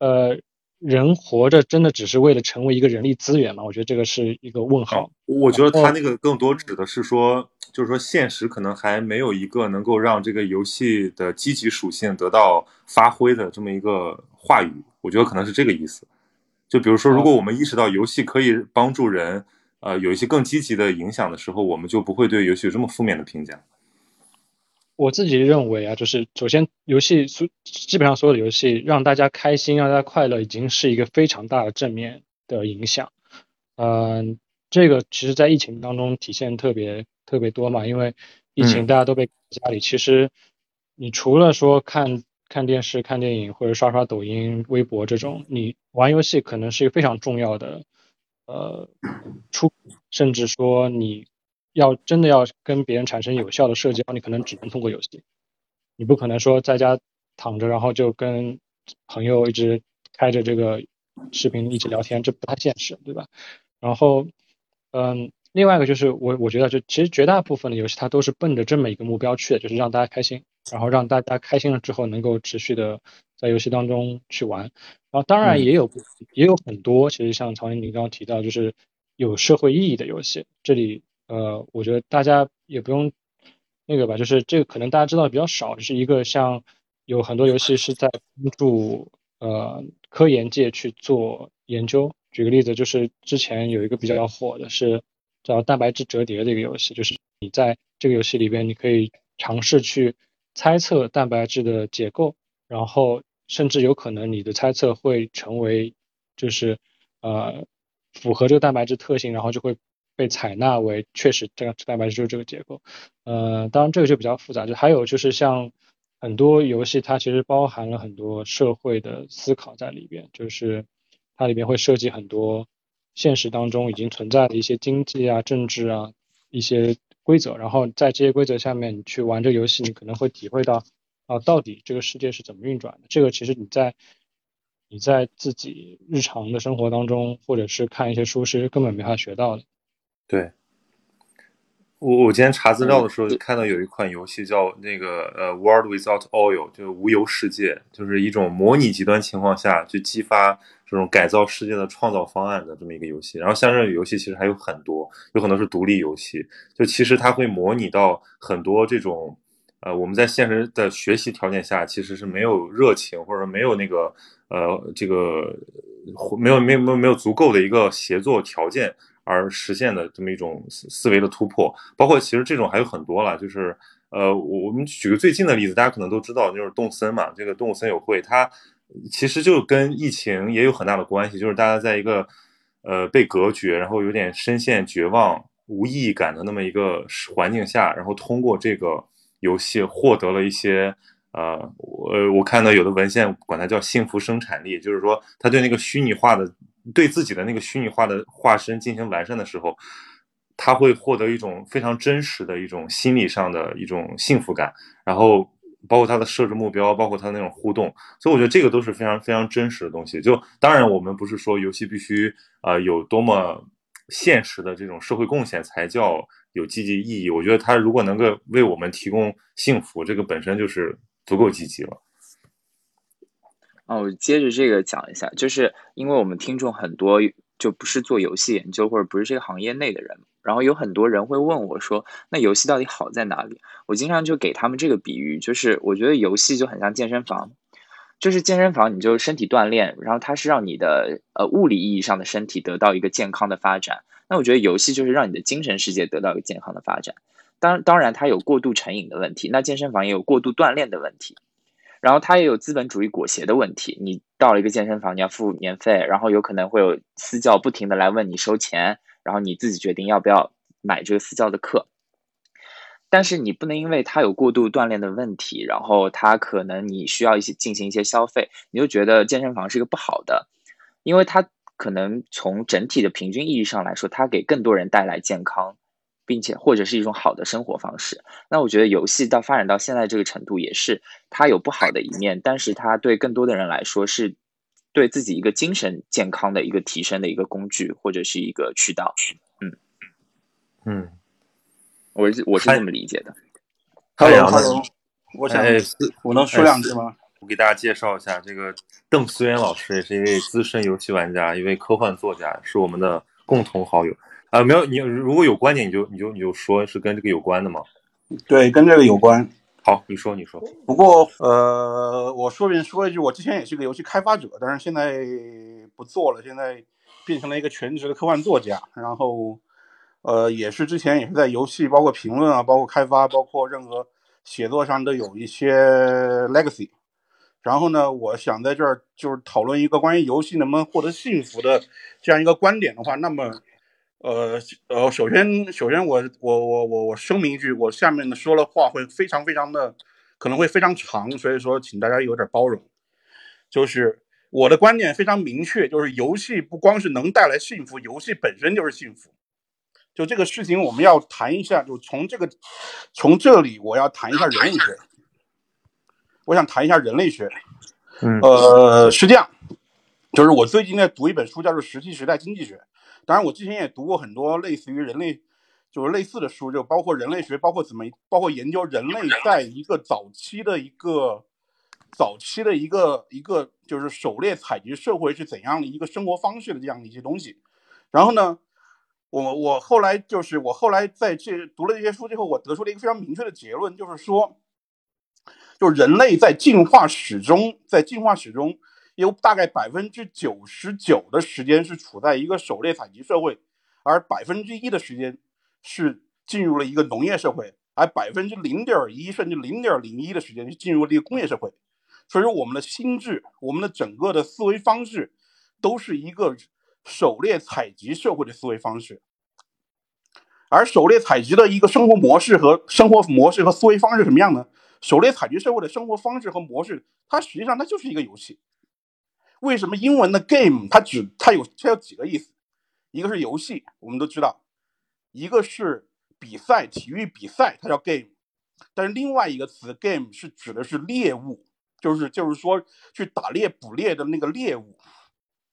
呃，人活着真的只是为了成为一个人力资源吗？我觉得这个是一个问号。我觉得他那个更多指的是说，就是说现实可能还没有一个能够让这个游戏的积极属性得到发挥的这么一个话语。我觉得可能是这个意思。就比如说，如果我们意识到游戏可以帮助人，呃，有一些更积极的影响的时候，我们就不会对游戏有这么负面的评价。我自己认为啊，就是首先，游戏所基本上所有的游戏让大家开心、让大家快乐，已经是一个非常大的正面的影响。嗯，这个其实在疫情当中体现特别特别多嘛，因为疫情大家都被家里，其实你除了说看。看电视、看电影或者刷刷抖音、微博这种，你玩游戏可能是一个非常重要的，呃，出，甚至说你要真的要跟别人产生有效的社交，你可能只能通过游戏，你不可能说在家躺着，然后就跟朋友一直开着这个视频一直聊天，这不太现实，对吧？然后，嗯，另外一个就是我我觉得就其实绝大部分的游戏它都是奔着这么一个目标去的，就是让大家开心。然后让大家开心了之后，能够持续的在游戏当中去玩。然后当然也有也有很多，其实像曹宁你刚刚提到，就是有社会意义的游戏。这里呃，我觉得大家也不用那个吧，就是这个可能大家知道的比较少，就是一个像有很多游戏是在帮助呃科研界去做研究。举个例子，就是之前有一个比较火的是叫蛋白质折叠的一个游戏，就是你在这个游戏里边，你可以尝试去。猜测蛋白质的结构，然后甚至有可能你的猜测会成为就是呃符合这个蛋白质特性，然后就会被采纳为确实这个蛋白质就是这个结构。呃，当然这个就比较复杂，就还有就是像很多游戏它其实包含了很多社会的思考在里边，就是它里面会涉及很多现实当中已经存在的一些经济啊、政治啊一些。规则，然后在这些规则下面，你去玩这个游戏，你可能会体会到啊，到底这个世界是怎么运转的。这个其实你在你在自己日常的生活当中，或者是看一些书，是根本没法学到的。对，我我今天查资料的时候就看到有一款游戏叫那个呃《World Without Oil》，就是无油世界，就是一种模拟极端情况下去激发。这种改造世界的创造方案的这么一个游戏，然后像这种游戏其实还有很多，有很多是独立游戏，就其实它会模拟到很多这种，呃，我们在现实的学习条件下其实是没有热情或者没有那个，呃，这个没有没有没有没有足够的一个协作条件而实现的这么一种思维的突破，包括其实这种还有很多了，就是，呃，我我们举个最近的例子，大家可能都知道，就是动森嘛，这个动物森友会它。其实就跟疫情也有很大的关系，就是大家在一个呃被隔绝，然后有点深陷绝望、无意义感的那么一个环境下，然后通过这个游戏获得了一些呃，我我看到有的文献管它叫幸福生产力，就是说他对那个虚拟化的对自己的那个虚拟化的化身进行完善的时候，他会获得一种非常真实的一种心理上的一种幸福感，然后包括他的设置目标，包括他那种互动，所以我觉得这个都是非常非常真实的东西。就当然我们不是说游戏必须啊有多么现实的这种社会贡献才叫有积极意义。我觉得他如果能够为我们提供幸福，这个本身就是足够积极了。哦，我接着这个讲一下，就是因为我们听众很多就不是做游戏研究或者不是这个行业内的人，然后有很多人会问我说，那游戏到底好在哪里？我经常就给他们这个比喻，就是我觉得游戏就很像健身房，就是健身房你就身体锻炼，然后它是让你的呃物理意义上的身体得到一个健康的发展，那我觉得游戏就是让你的精神世界得到一个健康的发展。当当然它有过度成瘾的问题，那健身房也有过度锻炼的问题。然后它也有资本主义裹挟的问题。你到了一个健身房，你要付年费，然后有可能会有私教不停的来问你收钱，然后你自己决定要不要买这个私教的课。但是你不能因为他有过度锻炼的问题，然后他可能你需要一些进行一些消费，你就觉得健身房是一个不好的，因为它可能从整体的平均意义上来说，它给更多人带来健康。并且或者是一种好的生活方式。那我觉得游戏到发展到现在这个程度，也是它有不好的一面，但是它对更多的人来说，是对自己一个精神健康的一个提升的一个工具，或者是一个渠道。嗯嗯，我是我是这么理解的。Hello，Hello，我想我能说两句吗？我给大家介绍一下，这个邓思源老师也是一位资深游戏玩家，一位科幻作家，是我们的共同好友。啊，没有你如果有观点，你就你就你就说是跟这个有关的吗？对，跟这个有关。好，你说你说。不过呃，我说明说一句，我之前也是个游戏开发者，但是现在不做了，现在变成了一个全职的科幻作家。然后呃，也是之前也是在游戏，包括评论啊，包括开发，包括任何写作上都有一些 legacy。然后呢，我想在这儿就是讨论一个关于游戏能不能获得幸福的这样一个观点的话，那么。呃呃，首先首先我我我我我声明一句，我下面的说的话会非常非常的可能会非常长，所以说请大家有点包容。就是我的观点非常明确，就是游戏不光是能带来幸福，游戏本身就是幸福。就这个事情我们要谈一下，就从这个从这里我要谈一下人类学。我想谈一下人类学。嗯，呃，是这样，就是我最近在读一本书，叫做《石器时代经济学》。当然，我之前也读过很多类似于人类，就是类似的书，就包括人类学，包括怎么，包括研究人类在一个早期的一个早期的一个一个就是狩猎采集社会是怎样的一个生活方式的这样的一些东西。然后呢，我我后来就是我后来在这读了这些书之后，我得出了一个非常明确的结论，就是说，就人类在进化史中，在进化史中。有大概百分之九十九的时间是处在一个狩猎采集社会，而百分之一的时间是进入了一个农业社会，而百分之零点一甚至零点零一的时间是进入了一个工业社会。所以说，我们的心智，我们的整个的思维方式，都是一个狩猎采集社会的思维方式。而狩猎采集的一个生活模式和生活模式和思维方式什么样呢？狩猎采集社会的生活方式和模式，它实际上它就是一个游戏。为什么英文的 game 它只它有它有几个意思？一个是游戏，我们都知道；一个是比赛，体育比赛，它叫 game。但是另外一个词 game 是指的是猎物，就是就是说去打猎捕猎的那个猎物。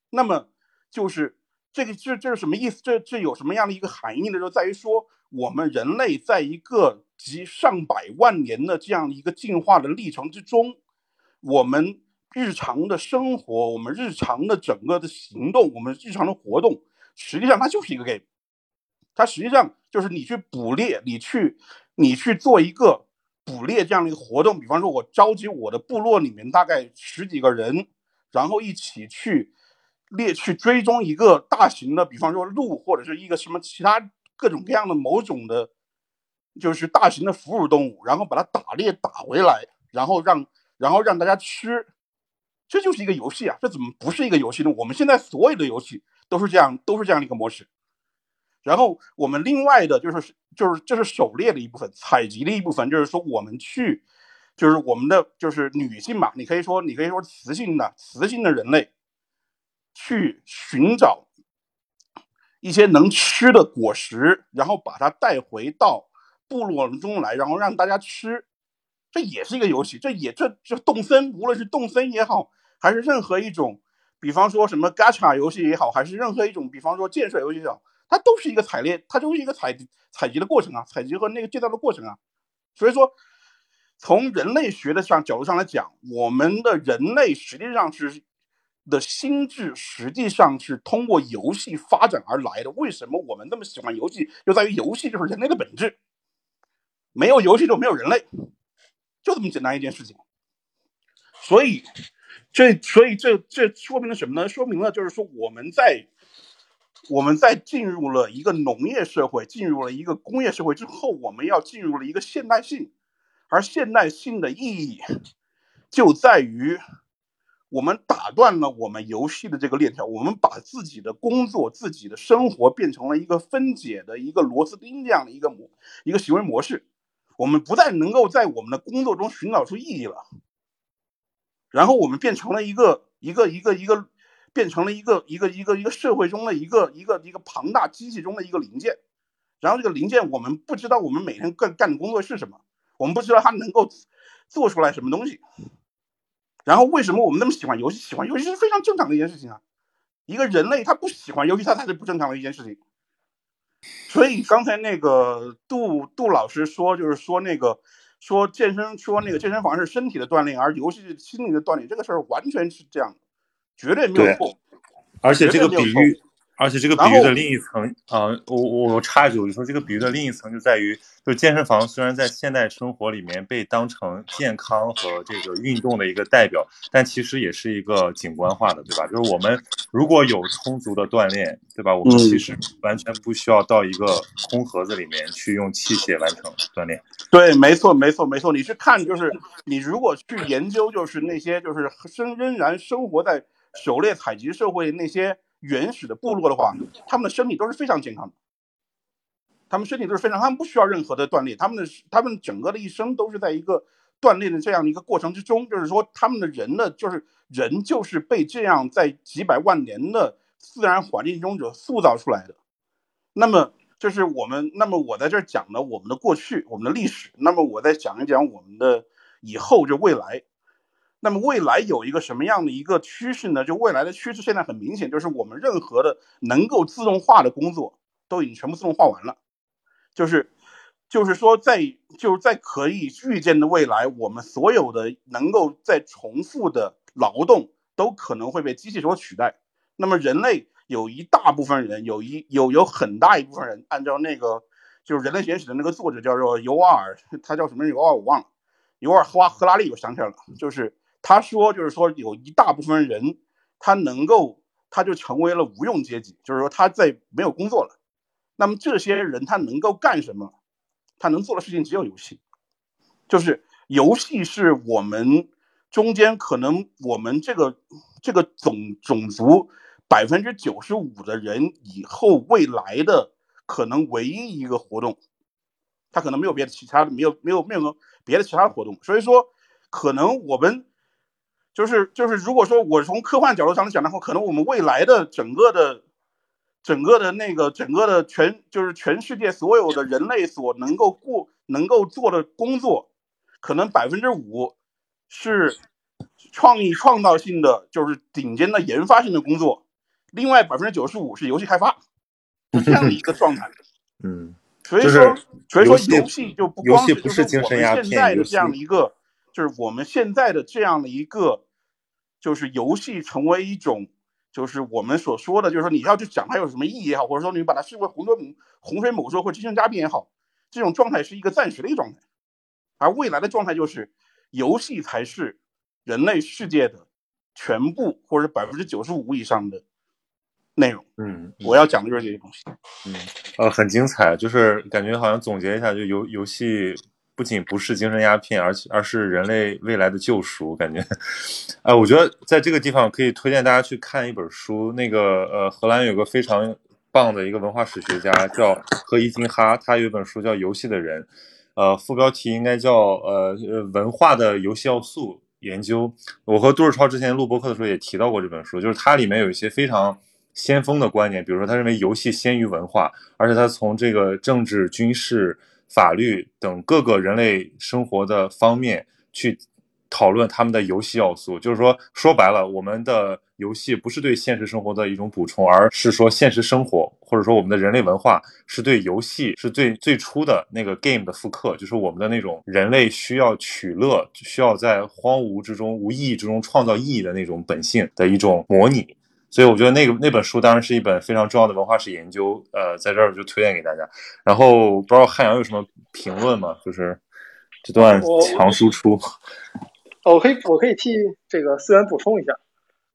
那么就是这个这这是什么意思？这这有什么样的一个含义呢？就在于说我们人类在一个集上百万年的这样一个进化的历程之中，我们。日常的生活，我们日常的整个的行动，我们日常的活动，实际上它就是一个 game，它实际上就是你去捕猎，你去你去做一个捕猎这样的一个活动。比方说，我召集我的部落里面大概十几个人，然后一起去猎，去追踪一个大型的，比方说鹿或者是一个什么其他各种各样的某种的，就是大型的哺乳动物，然后把它打猎打回来，然后让然后让大家吃。这就是一个游戏啊！这怎么不是一个游戏呢？我们现在所有的游戏都是这样，都是这样的一个模式。然后我们另外的就是，就是这是狩猎的一部分，采集的一部分，就是说我们去，就是我们的就是女性嘛，你可以说，你可以说雌性的雌性的人类去寻找一些能吃的果实，然后把它带回到部落中来，然后让大家吃，这也是一个游戏。这也这这动森，无论是动森也好，还是任何一种，比方说什么 gacha 游戏也好，还是任何一种，比方说建设游戏也好，它都是一个采猎，它就是一个采采集的过程啊，采集和那个建造的过程啊。所以说，从人类学的上角度上来讲，我们的人类实际上是。的心智实际上是通过游戏发展而来的。为什么我们那么喜欢游戏？就在于游戏就是人类的本质，没有游戏就没有人类，就这么简单一件事情。所以，这所以这这说明了什么呢？说明了就是说我们在我们在进入了一个农业社会、进入了一个工业社会之后，我们要进入了一个现代性，而现代性的意义就在于。我们打断了我们游戏的这个链条，我们把自己的工作、自己的生活变成了一个分解的一个螺丝钉这样的一个模一个行为模式。我们不再能够在我们的工作中寻找出意义了，然后我们变成了一个一个一个一个变成了一个一个一个一个社会中的一个一个一个庞大机器中的一个零件。然后这个零件，我们不知道我们每天干干的工作是什么，我们不知道它能够做出来什么东西。然后为什么我们那么喜欢游戏？喜欢游戏是非常正常的一件事情啊！一个人类他不喜欢游戏，他才是不正常的一件事情。所以刚才那个杜杜老师说，就是说那个说健身，说那个健身房是身体的锻炼，而游戏是心灵的锻炼，这个事儿完全是这样的，绝对没有错。而且这个比喻。而且这个比喻的另一层啊，我我我插一句，我就说这个比喻的另一层就在于，就健身房虽然在现代生活里面被当成健康和这个运动的一个代表，但其实也是一个景观化的，对吧？就是我们如果有充足的锻炼，对吧？我们其实完全不需要到一个空盒子里面去用器械完成锻炼。对，没错，没错，没错。你去看，就是你如果去研究，就是那些就是生仍然生活在狩猎采集社会那些。原始的部落的话，他们的身体都是非常健康的，他们身体都是非常，他们不需要任何的锻炼，他们的他们整个的一生都是在一个锻炼的这样的一个过程之中，就是说他们的人呢，就是人就是被这样在几百万年的自然环境中者塑造出来的。那么，就是我们，那么我在这讲了我们的过去，我们的历史，那么我再讲一讲我们的以后，就未来。那么未来有一个什么样的一个趋势呢？就未来的趋势现在很明显，就是我们任何的能够自动化的工作都已经全部自动化完了，就是，就是说在就是在可以预见的未来，我们所有的能够在重复的劳动都可能会被机器所取代。那么人类有一大部分人，有一有有很大一部分人，按照那个就是人类简史的那个作者叫做尤瓦尔，他叫什么尤瓦尔我忘了，尤瓦尔赫拉赫拉利，我想起来了，就是。他说，就是说，有一大部分人，他能够，他就成为了无用阶级，就是说，他在没有工作了。那么这些人他能够干什么？他能做的事情只有游戏，就是游戏是我们中间可能我们这个这个种种族百分之九十五的人以后未来的可能唯一一个活动，他可能没有别的其他的，没有没有没有别的其他的活动，所以说可能我们。就是就是，如果说我从科幻角度上来讲的话，可能我们未来的整个的、整个的那个、整个的全，就是全世界所有的人类所能够过、能够做的工作，可能百分之五是创意创造性的，就是顶尖的研发性的工作，另外百分之九十五是游戏开发，是这样的一个状态。嗯，所以说，所以说游戏就不光是就是我们现在的这样的一个，就是我们现在的这样的一个。就是游戏成为一种，就是我们所说的，就是说你要去讲它有什么意义也好，或者说你把它视为洪水洪水猛兽或精神鸦片也好，这种状态是一个暂时的一个状态，而未来的状态就是游戏才是人类世界的全部或者百分之九十五以上的内容。嗯，我要讲的就是这些东西。嗯，呃，很精彩，就是感觉好像总结一下，就游游戏。不仅不是精神鸦片，而且而是人类未来的救赎。感觉，呃，我觉得在这个地方可以推荐大家去看一本书。那个，呃，荷兰有个非常棒的一个文化史学家叫何伊金哈，他有一本书叫《游戏的人》，呃，副标题应该叫呃文化的游戏要素研究。我和杜日超之前录播课的时候也提到过这本书，就是它里面有一些非常先锋的观点，比如说他认为游戏先于文化，而且他从这个政治、军事、法律等各个人类生活的方面去。讨论他们的游戏要素，就是说，说白了，我们的游戏不是对现实生活的一种补充，而是说现实生活或者说我们的人类文化是对游戏是最最初的那个 game 的复刻，就是我们的那种人类需要取乐，需要在荒芜之中、无意义之中创造意义的那种本性的一种模拟。所以，我觉得那个那本书当然是一本非常重要的文化史研究，呃，在这儿就推荐给大家。然后，不知道汉阳有什么评论吗？就是这段强输出。我可以，我可以替这个思源补充一下，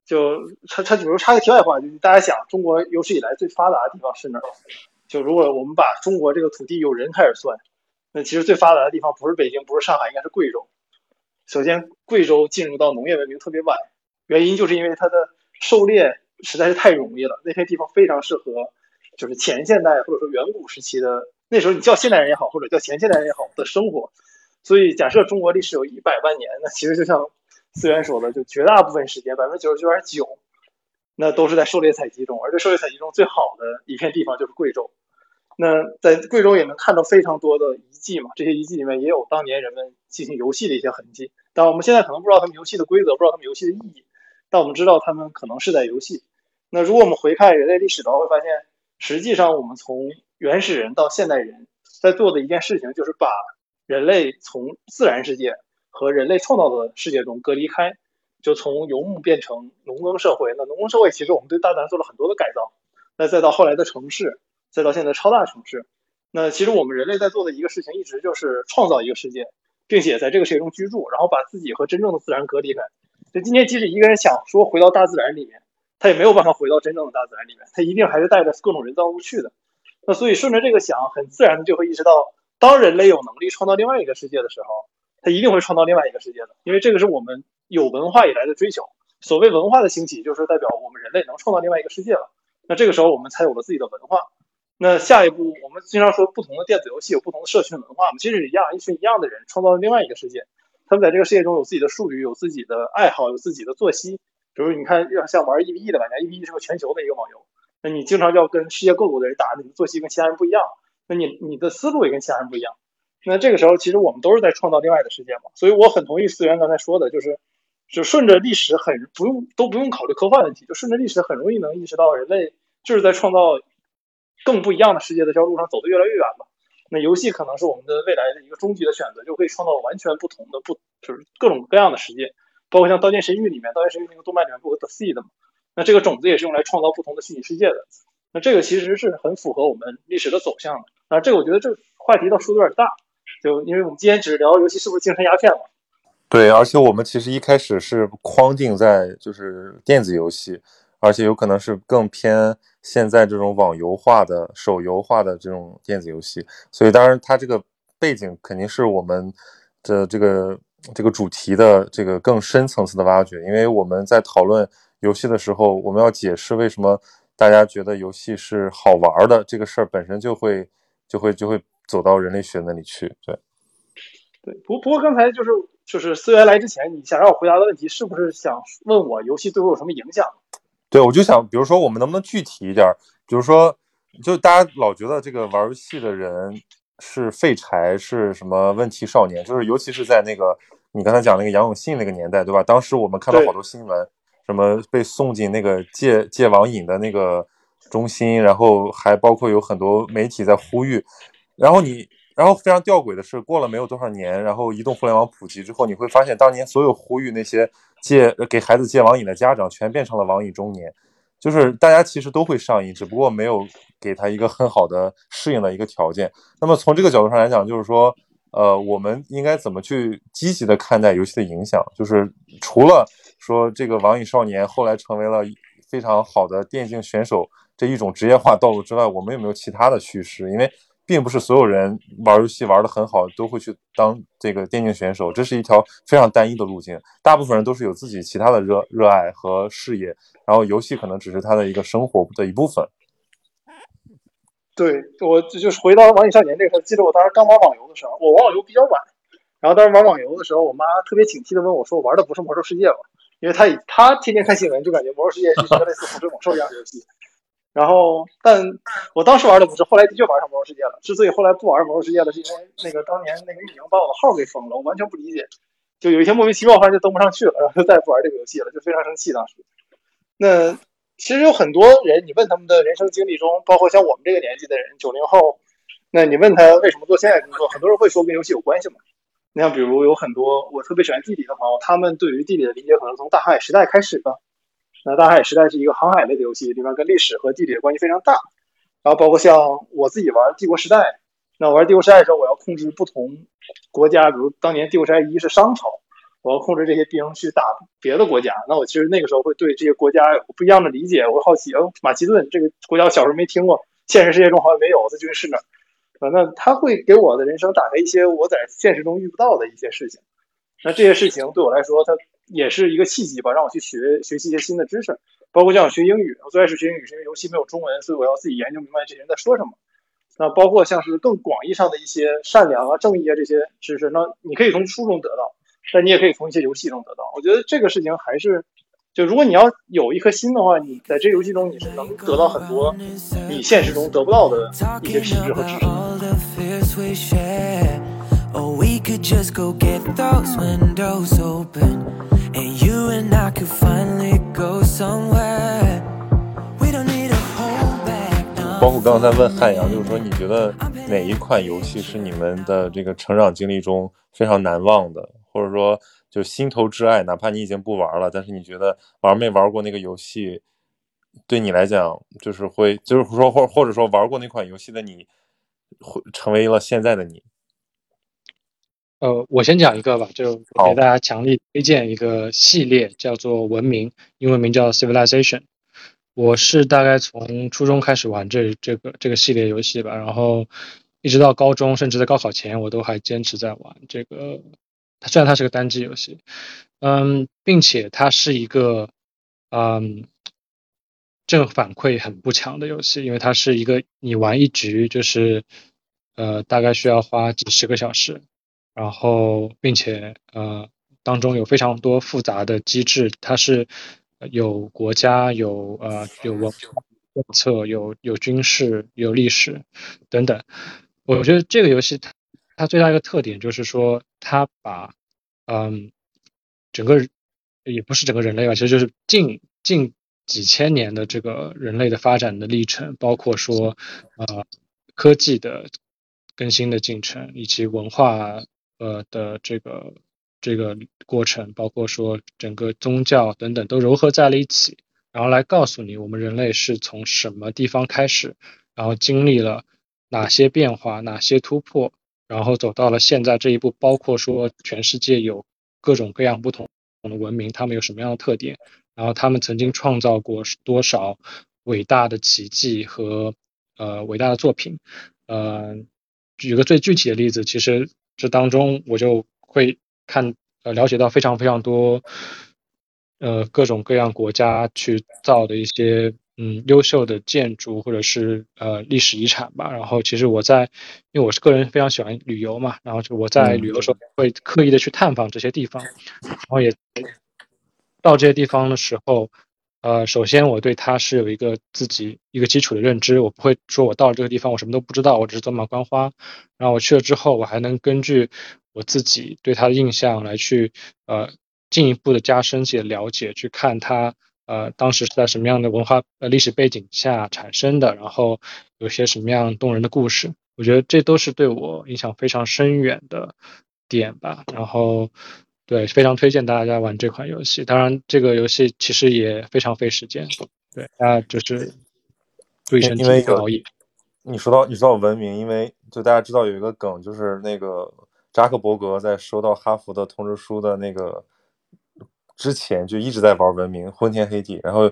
就他他，比如插个题外话，就是大家想，中国有史以来最发达的地方是哪儿？就如果我们把中国这个土地有人开始算，那其实最发达的地方不是北京，不是上海，应该是贵州。首先，贵州进入到农业文明特别晚，原因就是因为它的狩猎实在是太容易了，那些地方非常适合，就是前现代或者说远古时期的那时候，你叫现代人也好，或者叫前现代人也好的生活。所以，假设中国历史有一百万年，那其实就像思源说的，就绝大部分时间，百分之九十九点九，那都是在狩猎采集中。而这狩猎采集中最好的一片地方就是贵州。那在贵州也能看到非常多的遗迹嘛，这些遗迹里面也有当年人们进行游戏的一些痕迹。但我们现在可能不知道他们游戏的规则，不知道他们游戏的意义，但我们知道他们可能是在游戏。那如果我们回看人类历史的话，会发现，实际上我们从原始人到现代人在做的一件事情，就是把人类从自然世界和人类创造的世界中隔离开，就从游牧变成农耕社会。那农耕社会其实我们对大自然做了很多的改造。那再到后来的城市，再到现在超大城市，那其实我们人类在做的一个事情，一直就是创造一个世界，并且在这个世界中居住，然后把自己和真正的自然隔离开。就今天，即使一个人想说回到大自然里面，他也没有办法回到真正的大自然里面，他一定还是带着各种人造物去的。那所以顺着这个想，很自然的就会意识到。当人类有能力创造另外一个世界的时候，他一定会创造另外一个世界的，因为这个是我们有文化以来的追求。所谓文化的兴起，就是代表我们人类能创造另外一个世界了。那这个时候，我们才有了自己的文化。那下一步，我们经常说不同的电子游戏有不同的社群文化嘛，其实一样，一群一样的人创造了另外一个世界。他们在这个世界中有自己的术语，有自己的爱好，有自己的作息。比如你看，要像玩 EVE 的玩家，EVE 是个全球的一个网游，那你经常要跟世界各国的人打，你的作息跟其他人不一样。那你你的思路也跟其他人不一样，那这个时候其实我们都是在创造另外的世界嘛，所以我很同意思源刚才说的，就是就顺着历史很不用都不用考虑科幻问题，就顺着历史很容易能意识到人类就是在创造更不一样的世界的这条路上走得越来越远了。那游戏可能是我们的未来的一个终极的选择，就可以创造完全不同的不就是各种各样的世界，包括像《刀剑神域》里面，《刀剑神域》那个动漫里面不有 The Seed 嘛？那这个种子也是用来创造不同的虚拟世界的。那这个其实是很符合我们历史的走向的。啊，这个我觉得这话题倒说的有点大，就因为我们今天只是聊游戏是不是精神鸦片嘛。对，而且我们其实一开始是框定在就是电子游戏，而且有可能是更偏现在这种网游化的、手游化的这种电子游戏。所以当然它这个背景肯定是我们的这个这个主题的这个更深层次的挖掘。因为我们在讨论游戏的时候，我们要解释为什么。大家觉得游戏是好玩的这个事儿本身就会就会就会走到人类学那里去，对，对。不不过刚才就是就是思源来之前，你想让我回答的问题是不是想问我游戏对我有什么影响？对，我就想，比如说我们能不能具体一点？比如说，就大家老觉得这个玩游戏的人是废柴，是什么问题少年？就是尤其是在那个你刚才讲那个杨永信那个年代，对吧？当时我们看到好多新闻。什么被送进那个戒戒网瘾的那个中心，然后还包括有很多媒体在呼吁，然后你，然后非常吊诡的是，过了没有多少年，然后移动互联网普及之后，你会发现当年所有呼吁那些戒给孩子戒网瘾的家长，全变成了网瘾中年，就是大家其实都会上瘾，只不过没有给他一个很好的适应的一个条件。那么从这个角度上来讲，就是说，呃，我们应该怎么去积极的看待游戏的影响？就是除了。说这个网瘾少年后来成为了非常好的电竞选手这一种职业化道路之外，我们有没有其他的趋势？因为并不是所有人玩游戏玩的很好都会去当这个电竞选手，这是一条非常单一的路径。大部分人都是有自己其他的热热爱和事业，然后游戏可能只是他的一个生活的一部分。对我就是回到网瘾少年这个，记得我当时刚玩网游的时候，我玩网游比较晚，然后当时玩网游的时候，我妈特别警惕的问我说：“我玩的不是魔兽世界吧？”因为他他天天看新闻，就感觉《魔兽世界》是一个类似《洪水猛兽》一样的游戏。然后，但我当时玩的不是，后来的确玩上魔兽世界了。之所以后来不玩魔兽世界了，是因为那个当年那个运营把我的号给封了，我完全不理解。就有一天莫名其妙，反正就登不上去了，然后就再也不玩这个游戏了，就非常生气。当时，那其实有很多人，你问他们的人生经历中，包括像我们这个年纪的人，九零后，那你问他为什么做现在工作，很多人会说跟游戏有关系嘛。你像比如有很多我特别喜欢地理的朋友，他们对于地理的理解可能从大航海时代开始的。那大海时代是一个航海类的游戏，里面跟历史和地理的关系非常大。然后包括像我自己玩帝国时代，那玩帝国时代的时候，我要控制不同国家，比如当年帝国时代一是商朝，我要控制这些兵去打别的国家。那我其实那个时候会对这些国家有不一样的理解，我会好奇，哦，马其顿这个国家我小时候没听过，现实世界中好像没有，在军事呢。啊，那他会给我的人生打开一些我在现实中遇不到的一些事情。那这些事情对我来说，它。也是一个契机吧，让我去学学习一些新的知识，包括像学英语。我最开始学英语是因为游戏没有中文，所以我要自己研究明白这些人在说什么。那包括像是更广义上的一些善良啊、正义啊这些知识，那你可以从书中得到，但你也可以从一些游戏中得到。我觉得这个事情还是，就如果你要有一颗心的话，你在这游戏中你是能得到很多你现实中得不到的一些品质和知识。Or we could just go get those windows open. And you and I could finally go somewhere. We don't need a whole back. 包括刚才问汉阳，就是说你觉得哪一款游戏是你们的这个成长经历中非常难忘的，或者说就心头之爱，哪怕你已经不玩了，但是你觉得玩没玩过那个游戏？对你来讲，就是会，就是说，或或者说玩过那款游戏的你，会成为了现在的你。呃，我先讲一个吧，就给大家强力推荐一个系列，叫做《文明》，英文名叫 Civilization。我是大概从初中开始玩这这个这个系列游戏吧，然后一直到高中，甚至在高考前，我都还坚持在玩这个。它虽然它是个单机游戏，嗯，并且它是一个嗯正反馈很不强的游戏，因为它是一个你玩一局就是呃大概需要花几十个小时。然后，并且呃，当中有非常多复杂的机制，它是有国家、有呃有文政策、有有军事、有历史等等。我觉得这个游戏它它最大一个特点就是说，它把嗯整个也不是整个人类吧，其实就是近近几千年的这个人类的发展的历程，包括说呃科技的更新的进程以及文化。呃的这个这个过程，包括说整个宗教等等都糅合在了一起，然后来告诉你我们人类是从什么地方开始，然后经历了哪些变化、哪些突破，然后走到了现在这一步。包括说全世界有各种各样不同的文明，他们有什么样的特点，然后他们曾经创造过多少伟大的奇迹和呃伟大的作品。呃，举个最具体的例子，其实。这当中我就会看呃了解到非常非常多呃各种各样国家去造的一些嗯优秀的建筑或者是呃历史遗产吧。然后其实我在因为我是个人非常喜欢旅游嘛，然后就我在旅游的时候会刻意的去探访这些地方，然后也到这些地方的时候。呃，首先我对它是有一个自己一个基础的认知，我不会说我到了这个地方我什么都不知道，我只是走马观花。然后我去了之后，我还能根据我自己对它的印象来去呃进一步的加深自己的了解，去看它呃当时是在什么样的文化呃历史背景下产生的，然后有些什么样动人的故事。我觉得这都是对我影响非常深远的点吧。然后。对，非常推荐大家玩这款游戏。当然，这个游戏其实也非常费时间。对，大家就是注意身体，不熬夜。你说到你说到文明，因为就大家知道有一个梗，就是那个扎克伯格在收到哈佛的通知书的那个之前，就一直在玩文明，昏天黑地。然后，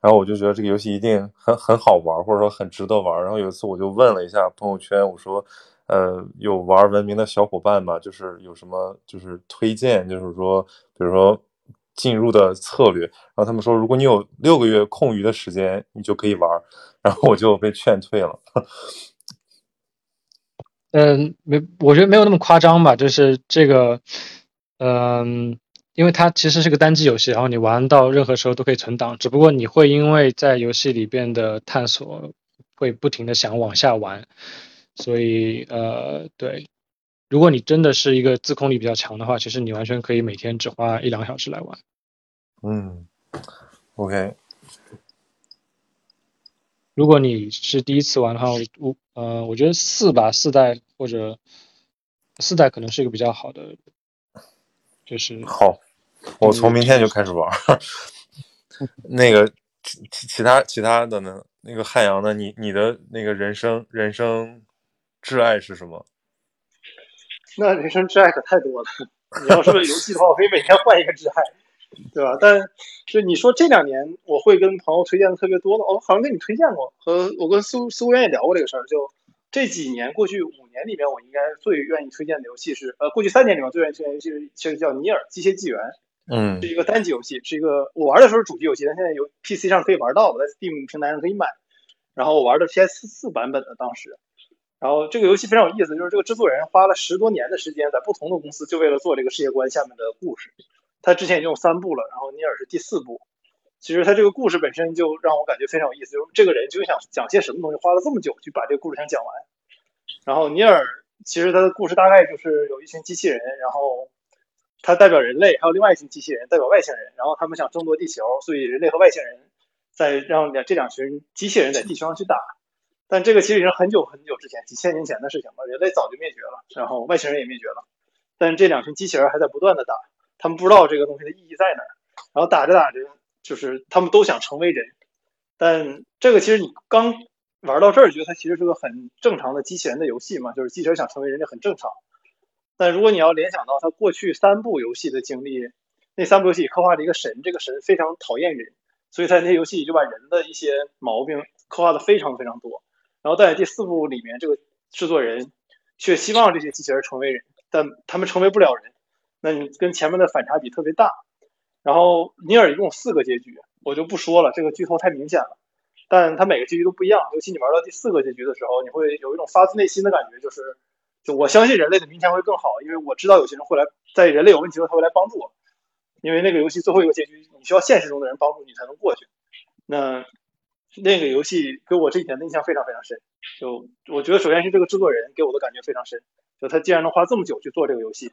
然后我就觉得这个游戏一定很很好玩，或者说很值得玩。然后有一次我就问了一下朋友圈，我说。呃，有玩文明的小伙伴吧？就是有什么就是推荐，就是说，比如说进入的策略。然后他们说，如果你有六个月空余的时间，你就可以玩。然后我就被劝退了。嗯，没，我觉得没有那么夸张吧。就是这个，嗯，因为它其实是个单机游戏，然后你玩到任何时候都可以存档，只不过你会因为在游戏里边的探索，会不停的想往下玩，所以呃，对，如果你真的是一个自控力比较强的话，其实你完全可以每天只花一两个小时来玩。嗯，OK，如果你是第一次玩的话，我呃，我觉得四吧，四代或者四代可能是一个比较好的，就是好，我从明天就开始玩。那个其其其他其他的呢？那个汉阳呢？你你的那个人生人生挚爱是什么？那人生挚爱可太多了。你要说游戏的话，我可以每天换一个挚爱，对吧？但就你说这两年我会跟朋友推荐的特别多的，哦，好像跟你推荐过，和我跟苏苏源也聊过这个事儿。就这几年过去五年里面，我应该最愿意推荐的游戏是，呃，过去三年里面最愿意推荐游戏是其实叫《尼尔：机械纪元》。嗯是一个单机游戏，是一个我玩的时候是主机游戏，但现在有 PC 上可以玩到，在 Steam 平台上可以买。然后我玩的 PS 四版本的当时，然后这个游戏非常有意思，就是这个制作人花了十多年的时间，在不同的公司就为了做这个世界观下面的故事。他之前已经有三部了，然后尼尔是第四部。其实他这个故事本身就让我感觉非常有意思，就是这个人究竟想讲些什么东西，花了这么久去把这个故事想讲完。然后尼尔其实他的故事大概就是有一群机器人，然后。他代表人类，还有另外一群机器人代表外星人，然后他们想争夺地球，所以人类和外星人在让这两群机器人在地球上去打。但这个其实已经很久很久之前，几千年前的事情了，人类早就灭绝了，然后外星人也灭绝了，但这两群机器人还在不断的打，他们不知道这个东西的意义在哪儿，然后打着打着，就是他们都想成为人，但这个其实你刚玩到这儿，觉得它其实是个很正常的机器人的游戏嘛，就是机器人想成为人这很正常。但如果你要联想到他过去三部游戏的经历，那三部游戏刻画了一个神，这个神非常讨厌人，所以在那些游戏就把人的一些毛病刻画的非常非常多。然后在第四部里面，这个制作人却希望这些机器人成为人，但他们成为不了人，那你跟前面的反差比特别大。然后尼尔一共四个结局，我就不说了，这个剧透太明显了。但它每个结局都不一样，尤其你玩到第四个结局的时候，你会有一种发自内心的感觉，就是。就我相信人类的明天会更好，因为我知道有些人会来，在人类有问题的时候他会来帮助我。因为那个游戏最后一个结局，你需要现实中的人帮助你才能过去。那那个游戏给我这几年的印象非常非常深。就我觉得首先是这个制作人给我的感觉非常深，就他竟然能花这么久去做这个游戏。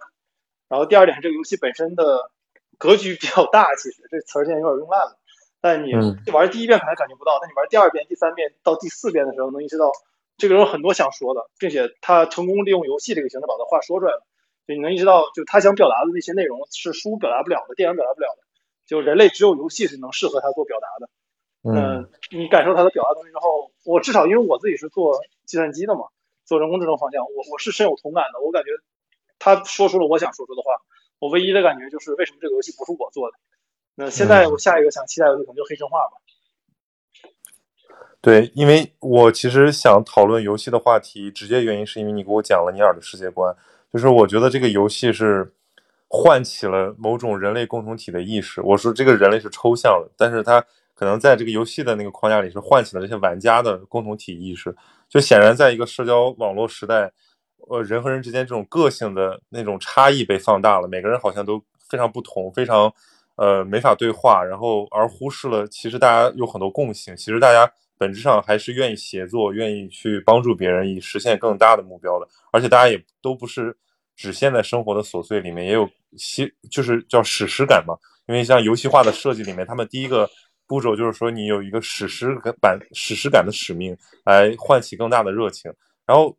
然后第二点是这个游戏本身的格局比较大，其实这词儿现在有点用烂了。但你玩第一遍可能感觉不到，但你玩第二遍、第三遍到第四遍的时候，能意识到。这个人有很多想说的，并且他成功利用游戏这个形式把他话说出来了。就你能意识到，就他想表达的那些内容是书表达不了的，电影表达不了的。就人类只有游戏是能适合他做表达的。嗯，你感受他的表达东西之后，我至少因为我自己是做计算机的嘛，做人工智能方向，我我是深有同感的。我感觉他说出了我想说出的话。我唯一的感觉就是，为什么这个游戏不是我做的？那现在我下一个想期待的可能就黑神话吧。对，因为我其实想讨论游戏的话题，直接原因是因为你给我讲了尼尔的世界观，就是我觉得这个游戏是唤起了某种人类共同体的意识。我说这个人类是抽象的，但是它可能在这个游戏的那个框架里是唤起了这些玩家的共同体意识。就显然在一个社交网络时代，呃，人和人之间这种个性的那种差异被放大了，每个人好像都非常不同，非常呃没法对话，然后而忽视了其实大家有很多共性，其实大家。本质上还是愿意协作，愿意去帮助别人，以实现更大的目标的。而且大家也都不是只陷在生活的琐碎里面，也有些就是叫史诗感嘛。因为像游戏化的设计里面，他们第一个步骤就是说你有一个史诗感、史诗感的使命，来唤起更大的热情。然后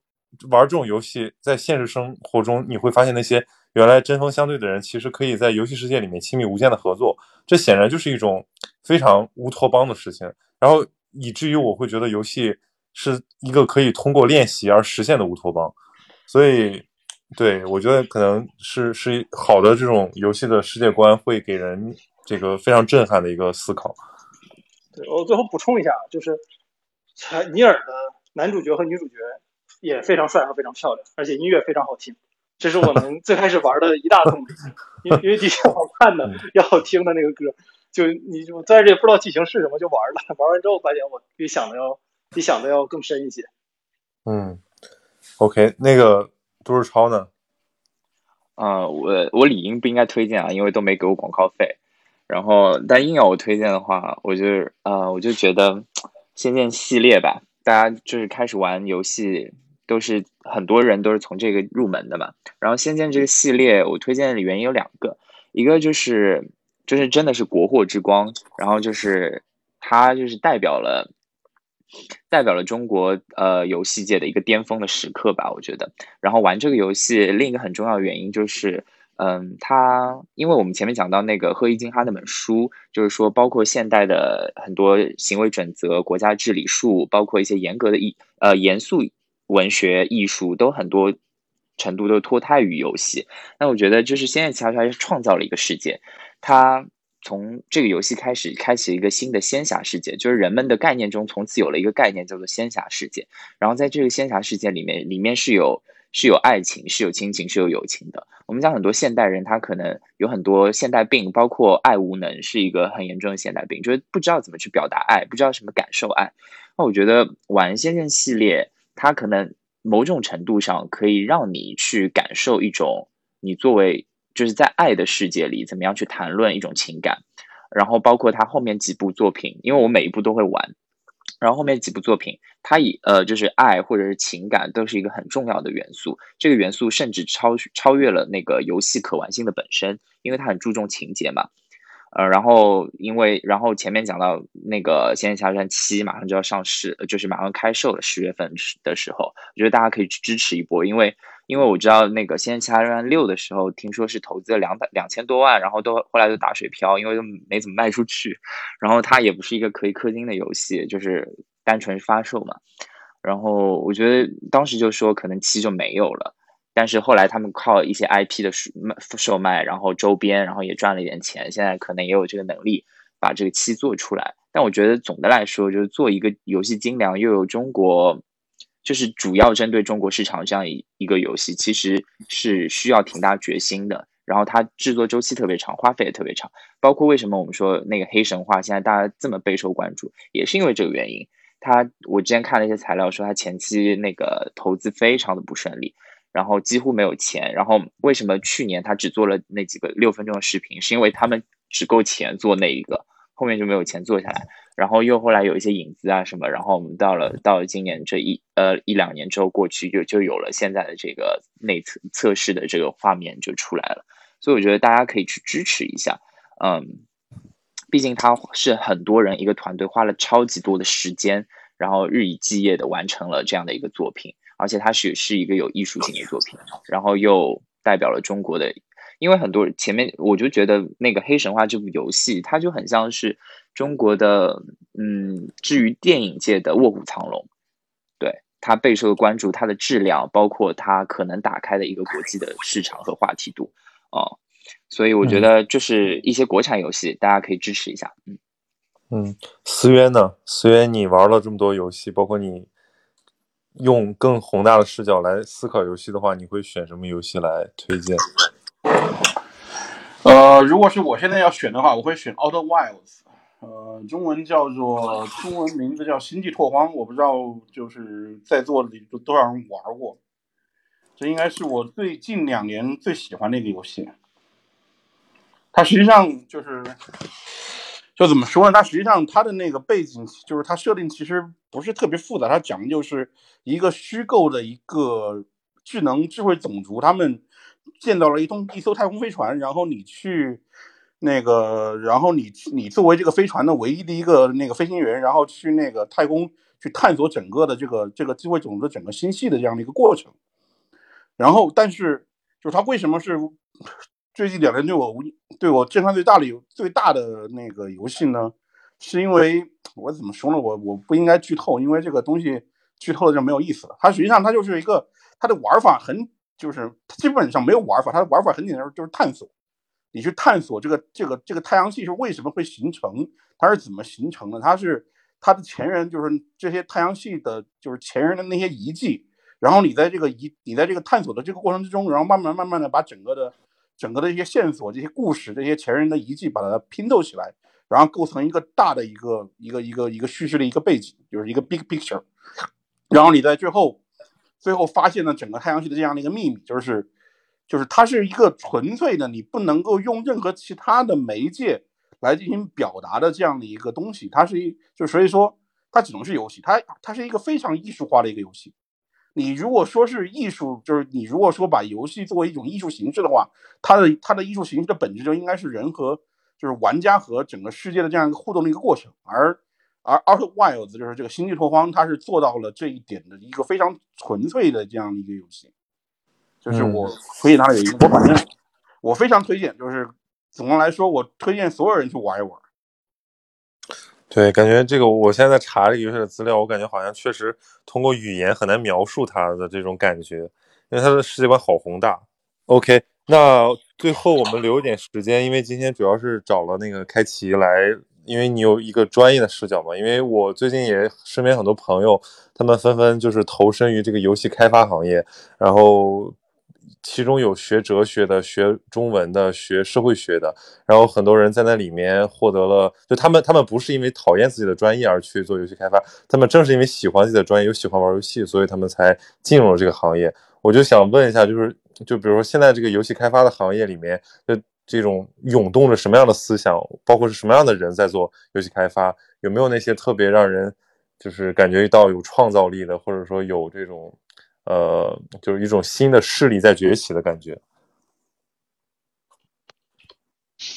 玩这种游戏，在现实生活中你会发现，那些原来针锋相对的人，其实可以在游戏世界里面亲密无间的合作。这显然就是一种非常乌托邦的事情。然后。以至于我会觉得游戏是一个可以通过练习而实现的乌托邦，所以，对我觉得可能是是好的这种游戏的世界观会给人这个非常震撼的一个思考。对我最后补充一下，就是尼尔的男主角和女主角也非常帅和非常漂亮，而且音乐非常好听，这是我们最开始玩的一大动力，因为因为的确好看的 要好听的那个歌。就你就在这不知道剧情是什么就玩了，玩完之后发现我比想的要比想的要更深一些。嗯，OK，那个杜日超呢？呃，我我理应不应该推荐啊，因为都没给我广告费。然后，但硬要我推荐的话，我就呃，我就觉得《仙剑》系列吧，大家就是开始玩游戏，都是很多人都是从这个入门的嘛。然后，《仙剑》这个系列，我推荐的原因有两个，一个就是就是真的是国货之光，然后就是它就是代表了。代表了中国呃游戏界的一个巅峰的时刻吧，我觉得。然后玩这个游戏另一个很重要的原因就是，嗯，它因为我们前面讲到那个赫伊金哈那本书，就是说包括现代的很多行为准则、国家治理术，包括一些严格的艺呃严肃文学艺术，都很多程度都脱胎于游戏。那我觉得就是《仙剑奇侠传》创造了一个世界，它。从这个游戏开始，开启一个新的仙侠世界，就是人们的概念中从此有了一个概念叫做仙侠世界。然后在这个仙侠世界里面，里面是有是有爱情，是有亲情，是有友情的。我们讲很多现代人，他可能有很多现代病，包括爱无能是一个很严重的现代病，就是不知道怎么去表达爱，不知道什么感受爱。那我觉得玩先生系列，它可能某种程度上可以让你去感受一种你作为。就是在爱的世界里，怎么样去谈论一种情感，然后包括他后面几部作品，因为我每一部都会玩，然后后面几部作品，它以呃就是爱或者是情感都是一个很重要的元素，这个元素甚至超超越了那个游戏可玩性的本身，因为它很注重情节嘛，呃，然后因为然后前面讲到那个《仙剑奇侠传七》马上就要上市，就是马上开售了，十月份的时候，我觉得大家可以去支持一波，因为。因为我知道那个《仙剑奇侠传六》的时候，听说是投资了两百两千多万，然后都后来都打水漂，因为都没怎么卖出去。然后它也不是一个可以氪金的游戏，就是单纯发售嘛。然后我觉得当时就说可能七就没有了，但是后来他们靠一些 IP 的售卖售卖，然后周边，然后也赚了一点钱，现在可能也有这个能力把这个七做出来。但我觉得总的来说，就是做一个游戏精良又有中国。就是主要针对中国市场这样一一个游戏，其实是需要挺大决心的。然后它制作周期特别长，花费也特别长。包括为什么我们说那个黑神话现在大家这么备受关注，也是因为这个原因。它我之前看了一些材料，说它前期那个投资非常的不顺利，然后几乎没有钱。然后为什么去年他只做了那几个六分钟的视频，是因为他们只够钱做那一个，后面就没有钱做下来。然后又后来有一些影子啊什么，然后我们到了到了今年这一呃一两年之后过去，就就有了现在的这个内测测试的这个画面就出来了，所以我觉得大家可以去支持一下，嗯，毕竟它是很多人一个团队花了超级多的时间，然后日以继夜的完成了这样的一个作品，而且它是是一个有艺术性的作品，然后又代表了中国的。因为很多前面我就觉得那个《黑神话》这部游戏，它就很像是中国的，嗯，至于电影界的《卧虎藏龙》，对它备受关注，它的质量，包括它可能打开的一个国际的市场和话题度，哦，所以我觉得就是一些国产游戏，大家可以支持一下，嗯嗯，思渊呢？思渊，你玩了这么多游戏，包括你用更宏大的视角来思考游戏的话，你会选什么游戏来推荐？呃，如果是我现在要选的话，我会选《Outer Wilds》，呃，中文叫做中文名字叫《星际拓荒》，我不知道就是在座的有多少人玩过。这应该是我最近两年最喜欢的一个游戏。它实际上就是，就怎么说呢？它实际上它的那个背景就是它设定其实不是特别复杂，它讲的就是一个虚构的一个智能智慧种族，他们。见到了一通一艘太空飞船，然后你去那个，然后你你作为这个飞船的唯一的一个那个飞行员，然后去那个太空去探索整个的这个这个智慧种子整个星系的这样的一个过程。然后，但是就是它为什么是最近两年对我对我震撼最大的最大的那个游戏呢？是因为我怎么说呢？我我不应该剧透，因为这个东西剧透了就没有意思了。它实际上它就是一个它的玩法很。就是基本上没有玩法，它的玩法很简单，就是探索。你去探索这个这个这个太阳系是为什么会形成，它是怎么形成的？它是它的前人，就是这些太阳系的，就是前人的那些遗迹。然后你在这个遗，你在这个探索的这个过程之中，然后慢慢慢慢的把整个的整个的一些线索、这些故事、这些前人的遗迹，把它拼凑起来，然后构成一个大的一个一个一个一个叙事的一个背景，就是一个 big picture。然后你在最后。最后发现了整个太阳系的这样的一个秘密，就是就是它是一个纯粹的，你不能够用任何其他的媒介来进行表达的这样的一个东西。它是一，就所以说它只能是游戏，它它是一个非常艺术化的一个游戏。你如果说是艺术，就是你如果说把游戏作为一种艺术形式的话，它的它的艺术形式的本质就应该是人和就是玩家和整个世界的这样一个互动的一个过程。而而 Outer Wilds 就是这个星际拓荒，它是做到了这一点的一个非常纯粹的这样的一个游戏。就是我推荐它的原因，我反正我非常推荐，就是总的来说，我推荐所有人去玩一玩。对，感觉这个我现在在查这个游戏的资料，我感觉好像确实通过语言很难描述它的这种感觉，因为它的世界观好宏大。OK，那最后我们留一点时间，因为今天主要是找了那个开奇来，因为你有一个专业的视角嘛。因为我最近也身边很多朋友，他们纷纷就是投身于这个游戏开发行业，然后。其中有学哲学的、学中文的、学社会学的，然后很多人在那里面获得了，就他们他们不是因为讨厌自己的专业而去做游戏开发，他们正是因为喜欢自己的专业，又喜欢玩游戏，所以他们才进入了这个行业。我就想问一下，就是就比如说现在这个游戏开发的行业里面，就这种涌动着什么样的思想，包括是什么样的人在做游戏开发，有没有那些特别让人就是感觉到有创造力的，或者说有这种。呃，就是一种新的势力在崛起的感觉。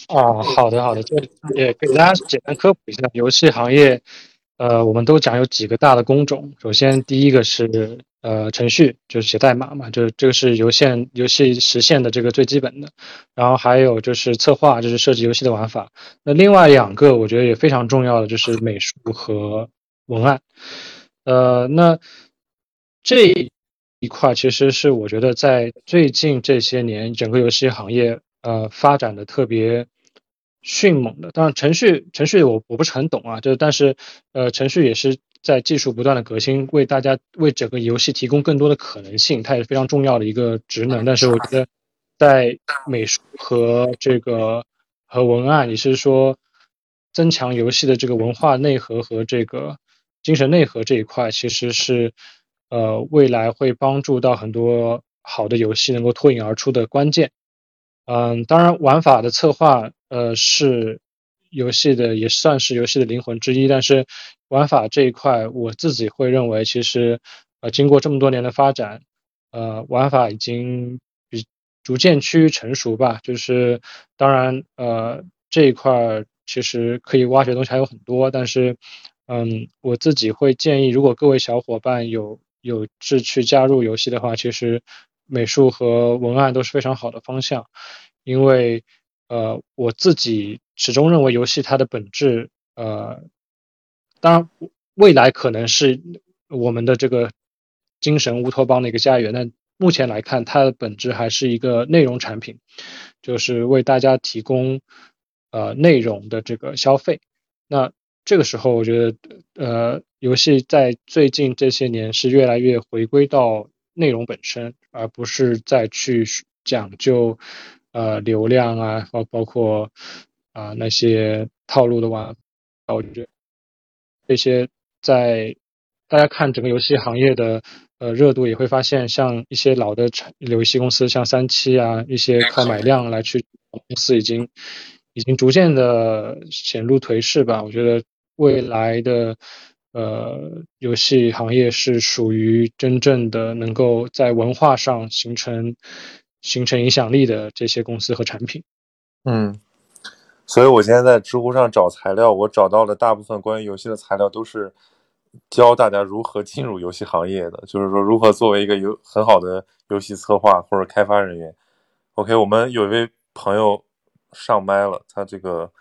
啊，好的好的，这也给大家简单科普一下，游戏行业，呃，我们都讲有几个大的工种。首先，第一个是呃程序，就是写代码嘛，这这个是游戏游戏实现的这个最基本的。然后还有就是策划，就是设计游戏的玩法。那另外两个我觉得也非常重要的就是美术和文案。呃，那这。一块其实是我觉得在最近这些年，整个游戏行业呃发展的特别迅猛的。当然，程序程序我我不是很懂啊，就但是呃程序也是在技术不断的革新，为大家为整个游戏提供更多的可能性，它也是非常重要的一个职能。但是我觉得在美术和这个和文案，也是说增强游戏的这个文化内核和这个精神内核这一块，其实是。呃，未来会帮助到很多好的游戏能够脱颖而出的关键。嗯，当然，玩法的策划，呃，是游戏的也算是游戏的灵魂之一。但是，玩法这一块，我自己会认为，其实，呃，经过这么多年的发展，呃，玩法已经比逐渐趋于成熟吧。就是，当然，呃，这一块其实可以挖掘的东西还有很多。但是，嗯，我自己会建议，如果各位小伙伴有有志去加入游戏的话，其实美术和文案都是非常好的方向，因为呃我自己始终认为游戏它的本质呃，当然未来可能是我们的这个精神乌托邦的一个家园，但目前来看它的本质还是一个内容产品，就是为大家提供呃内容的这个消费，那。这个时候，我觉得，呃，游戏在最近这些年是越来越回归到内容本身，而不是再去讲究，呃，流量啊，包包括啊那些套路的玩法。我觉得这些在大家看整个游戏行业的呃热度，也会发现，像一些老的游戏公司，像三七啊，一些靠买量来去公司，已经已经逐渐的显露颓势吧。我觉得。未来的呃游戏行业是属于真正的能够在文化上形成形成影响力的这些公司和产品。嗯，所以我现在在知乎上找材料，我找到的大部分关于游戏的材料都是教大家如何进入游戏行业的，就是说如何作为一个游很好的游戏策划或者开发人员。OK，我们有一位朋友上麦了，他这个。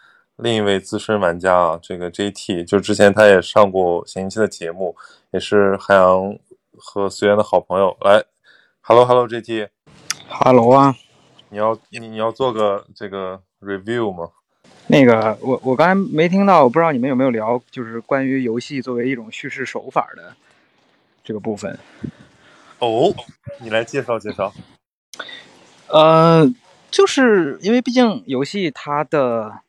另一位资深玩家啊，这个 JT 就之前他也上过闲鱼期的节目，也是海洋和随缘的好朋友。来，Hello Hello JT，Hello 啊，你要你你要做个这个 review 吗？那个我我刚才没听到，我不知道你们有没有聊，就是关于游戏作为一种叙事手法的这个部分。哦，你来介绍介绍。呃，就是因为毕竟游戏它的。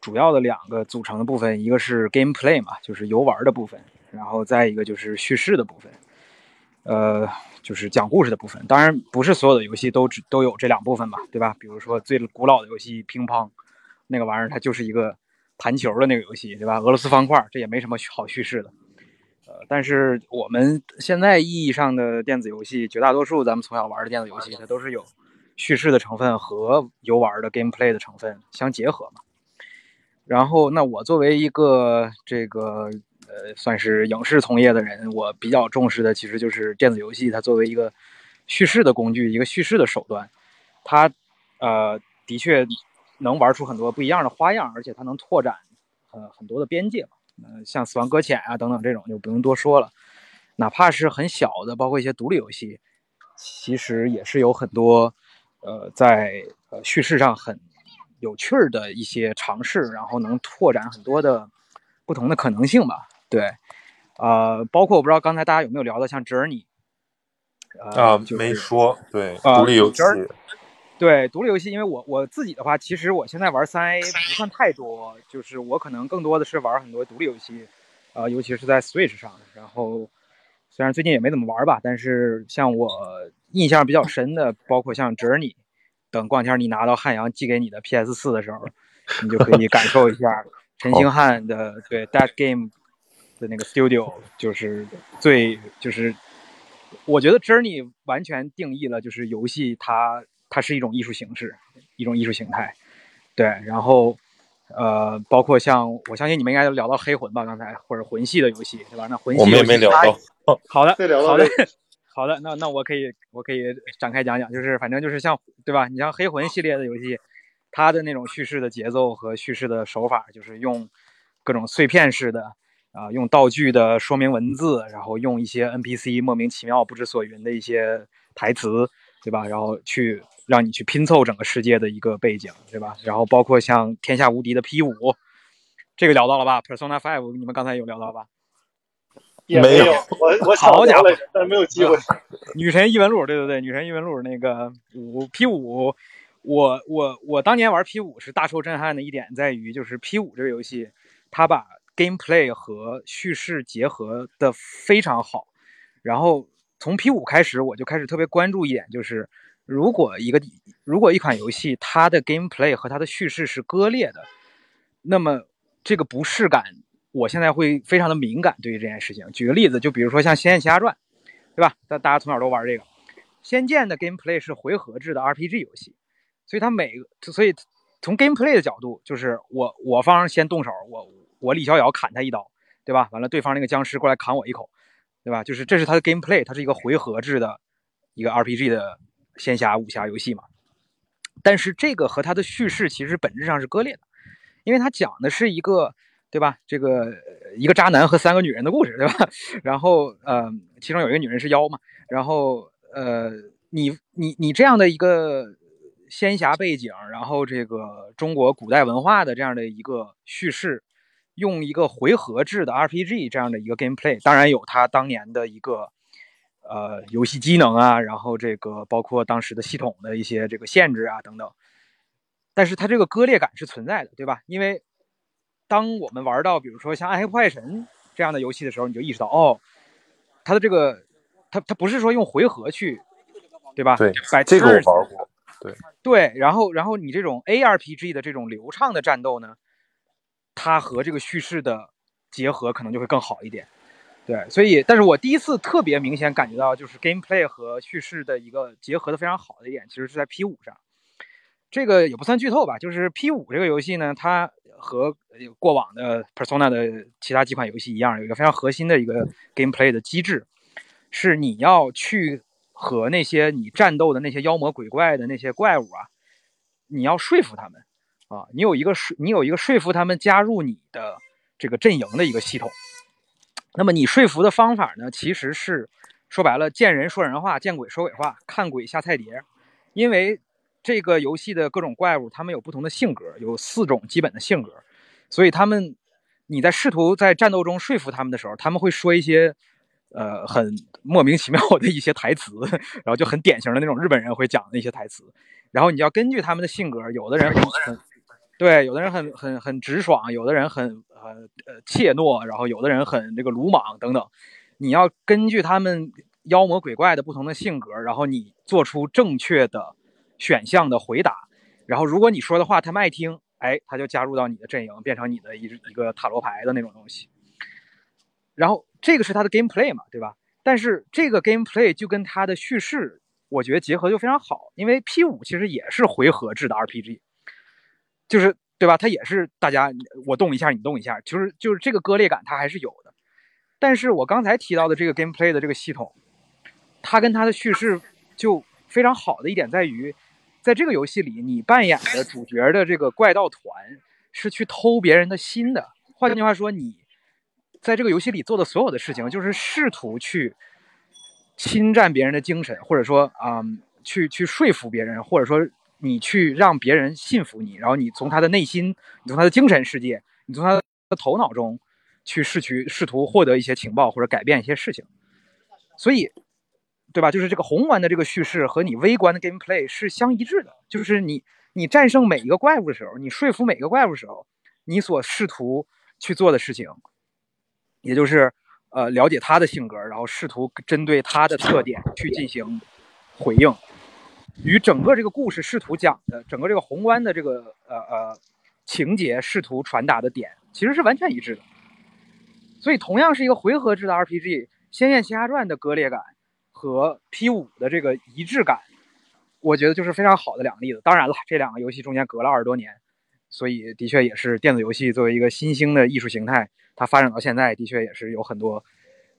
主要的两个组成的部分，一个是 gameplay 嘛，就是游玩的部分，然后再一个就是叙事的部分。呃，就是讲故事的部分。当然，不是所有的游戏都只都有这两部分吧，对吧？比如说最古老的游戏乒乓，那个玩意儿它就是一个弹球的那个游戏，对吧？俄罗斯方块这也没什么好叙事的。呃，但是我们现在意义上的电子游戏，绝大多数咱们从小玩的电子游戏，它都是有叙事的成分和游玩的 gameplay 的成分相结合嘛。然后，那我作为一个这个呃，算是影视从业的人，我比较重视的其实就是电子游戏，它作为一个叙事的工具，一个叙事的手段，它呃的确能玩出很多不一样的花样，而且它能拓展呃很多的边界嘛。呃，像《死亡搁浅》啊等等这种就不用多说了，哪怕是很小的，包括一些独立游戏，其实也是有很多呃在呃叙事上很。有趣儿的一些尝试，然后能拓展很多的不同的可能性吧。对，呃，包括我不知道刚才大家有没有聊到像 Journey，啊，就是没说，对，啊独立游戏对独立游戏，因为我我自己的话，其实我现在玩三 A 不算太多，就是我可能更多的是玩很多独立游戏，呃，尤其是在 Switch 上。然后虽然最近也没怎么玩吧，但是像我印象比较深的，包括像 Journey。等过两天你拿到汉阳寄给你的 PS 四的时候，你就可以感受一下 陈星汉的对 That Game 的那个 Studio，就是最就是我觉得 Journey 完全定义了就是游戏它它是一种艺术形式，一种艺术形态。对，然后呃，包括像我相信你们应该聊到黑魂吧，刚才或者魂系的游戏对吧？那魂系我们也没聊它到。好的，好的，好的，那那我可以我可以展开讲讲，就是反正就是像对吧？你像黑魂系列的游戏，它的那种叙事的节奏和叙事的手法，就是用各种碎片式的啊、用道具的说明文字，然后用一些 NPC 莫名其妙不知所云的一些台词，对吧？然后去让你去拼凑整个世界的一个背景，对吧？然后包括像天下无敌的 P 五，这个聊到了吧？Persona Five 你们刚才有聊到吧？也没有有，我我想好家伙但是没有机会。女神异闻录，对对对，女神异闻录那个五 P 五，我我我当年玩 P 五是大受震撼的一点在于，就是 P 五这个游戏，它把 gameplay 和叙事结合的非常好。然后从 P 五开始，我就开始特别关注一点，就是如果一个如果一款游戏它的 gameplay 和它的叙事是割裂的，那么这个不适感，我现在会非常的敏感对于这件事情。举个例子，就比如说像《仙剑奇侠传》。对吧？大大家从小都玩这个，《仙剑》的 gameplay 是回合制的 RPG 游戏，所以它每个，所以从 gameplay 的角度，就是我我方先动手，我我李逍遥砍他一刀，对吧？完了，对方那个僵尸过来砍我一口，对吧？就是这是它的 gameplay，它是一个回合制的一个 RPG 的仙侠武侠游戏嘛。但是这个和它的叙事其实本质上是割裂的，因为它讲的是一个。对吧？这个一个渣男和三个女人的故事，对吧？然后呃，其中有一个女人是妖嘛。然后呃，你你你这样的一个仙侠背景，然后这个中国古代文化的这样的一个叙事，用一个回合制的 RPG 这样的一个 gameplay，当然有它当年的一个呃游戏机能啊，然后这个包括当时的系统的一些这个限制啊等等。但是它这个割裂感是存在的，对吧？因为当我们玩到比如说像《暗黑破坏神》这样的游戏的时候，你就意识到，哦，它的这个，它它不是说用回合去，对吧？对摆这个我玩过。对，然后然后你这种 ARPG 的这种流畅的战斗呢，它和这个叙事的结合可能就会更好一点。对，所以，但是我第一次特别明显感觉到，就是 gameplay 和叙事的一个结合的非常好的一点，其实是在 P 五上。这个也不算剧透吧，就是 P 五这个游戏呢，它和过往的 Persona 的其他几款游戏一样，有一个非常核心的一个 gameplay 的机制，是你要去和那些你战斗的那些妖魔鬼怪的那些怪物啊，你要说服他们啊，你有一个说你有一个说服他们加入你的这个阵营的一个系统。那么你说服的方法呢，其实是说白了，见人说人话，见鬼说鬼话，看鬼下菜碟。因为这个游戏的各种怪物，他们有不同的性格，有四种基本的性格，所以他们你在试图在战斗中说服他们的时候，他们会说一些呃很莫名其妙的一些台词，然后就很典型的那种日本人会讲的一些台词，然后你要根据他们的性格，有的人对，有的人很很很直爽，有的人很呃呃怯懦，然后有的人很这个鲁莽等等，你要根据他们妖魔鬼怪的不同的性格，然后你做出正确的选项的回答，然后如果你说的话他们爱听，哎，他就加入到你的阵营，变成你的一一个塔罗牌的那种东西。然后这个是它的 gameplay 嘛，对吧？但是这个 gameplay 就跟它的叙事，我觉得结合就非常好，因为 P 五其实也是回合制的 RPG，就是对吧？它也是大家我动一下你动一下，就是就是这个割裂感它还是有的。但是我刚才提到的这个 gameplay 的这个系统，它跟它的叙事就非常好的一点在于，在这个游戏里，你扮演的主角的这个怪盗团是去偷别人的心的。换句话说，你在这个游戏里做的所有的事情，就是试图去侵占别人的精神，或者说啊、嗯去去说服别人，或者说你去让别人信服你，然后你从他的内心，你从他的精神世界，你从他的头脑中去试去试图获得一些情报或者改变一些事情。所以，对吧？就是这个宏观的这个叙事和你微观的 gameplay 是相一致的，就是你你战胜每一个怪物的时候，你说服每个怪物的时候，你所试图去做的事情，也就是呃了解他的性格，然后试图针对他的特点去进行回应，与整个这个故事试图讲的整个这个宏观的这个呃呃情节试图传达的点，其实是完全一致的。所以，同样是一个回合制的 RPG，《仙剑奇侠传》的割裂感和 P 五的这个一致感，我觉得就是非常好的两个例子。当然了，这两个游戏中间隔了二十多年，所以的确也是电子游戏作为一个新兴的艺术形态，它发展到现在的确也是有很多，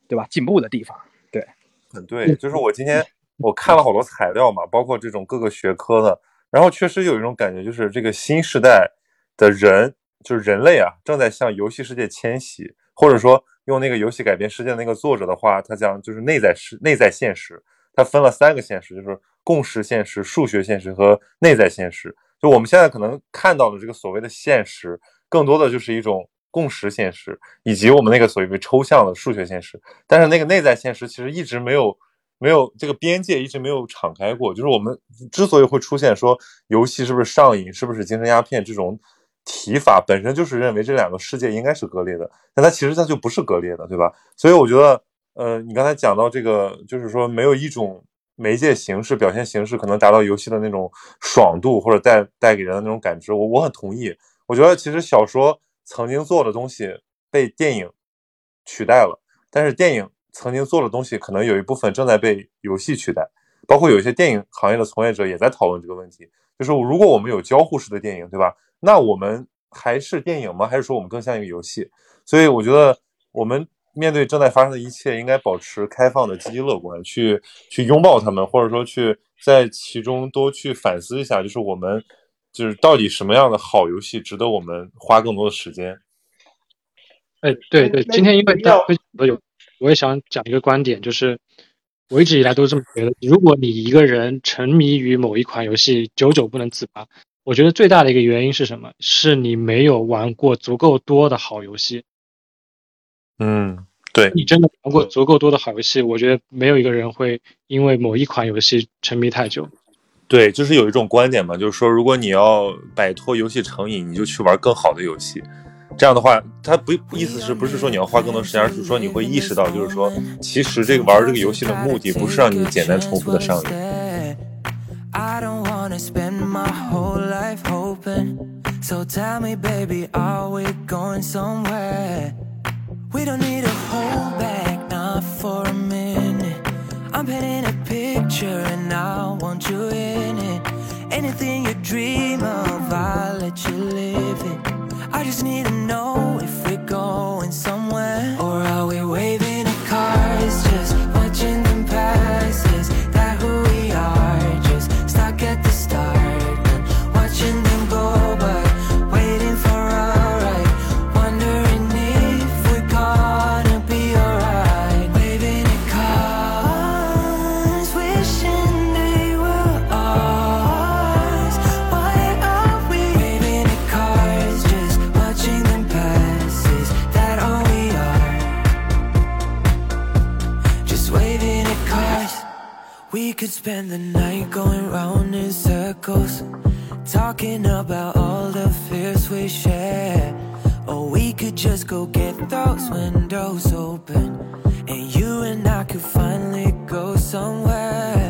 对吧？进步的地方。对，很对，就是我今天我看了好多材料嘛，包括这种各个学科的，然后确实有一种感觉，就是这个新时代的人，就是人类啊，正在向游戏世界迁徙，或者说用那个游戏改变世界的那个作者的话，他讲就是内在世、内在现实，他分了三个现实，就是共识现实、数学现实和内在现实。就我们现在可能看到的这个所谓的现实，更多的就是一种共识现实，以及我们那个所谓抽象的数学现实。但是那个内在现实其实一直没有没有这个边界一直没有敞开过。就是我们之所以会出现说游戏是不是上瘾，是不是精神鸦片这种提法，本身就是认为这两个世界应该是割裂的，但它其实它就不是割裂的，对吧？所以我觉得，呃，你刚才讲到这个，就是说没有一种媒介形式、表现形式可能达到游戏的那种爽度，或者带带给人的那种感知，我我很同意。我觉得其实小说曾经做的东西被电影取代了，但是电影曾经做的东西可能有一部分正在被游戏取代，包括有一些电影行业的从业者也在讨论这个问题，就是如果我们有交互式的电影，对吧？那我们还是电影吗？还是说我们更像一个游戏？所以我觉得我们面对正在发生的一切，应该保持开放的积极乐观，去去拥抱他们，或者说去在其中多去反思一下，就是我们就是到底什么样的好游戏值得我们花更多的时间。哎，对对，今天因为大家都有，我也想讲一个观点，就是我一直以来都这么觉得，如果你一个人沉迷于某一款游戏，久久不能自拔，我觉得最大的一个原因是什么？是你没有玩过足够多的好游戏。嗯，对，你真的玩过足够多的好游戏，我觉得没有一个人会因为某一款游戏沉迷太久。对，就是有一种观点嘛，就是说，如果你要摆脱游戏成瘾，你就去玩更好的游戏。这样的话，它不意思是不是说你要花更多时间，而是说你会意识到，就是说，其实这个玩这个游戏的目的不是让你简单重复的上瘾。I'm painting a picture and I want you in it. Anything you dream of, I'll let you live it. I just need to know if we're going somewhere. Or are we waving could spend the night going round in circles, talking about all the fears we share. Or we could just go get those windows open, and you and I could finally go somewhere.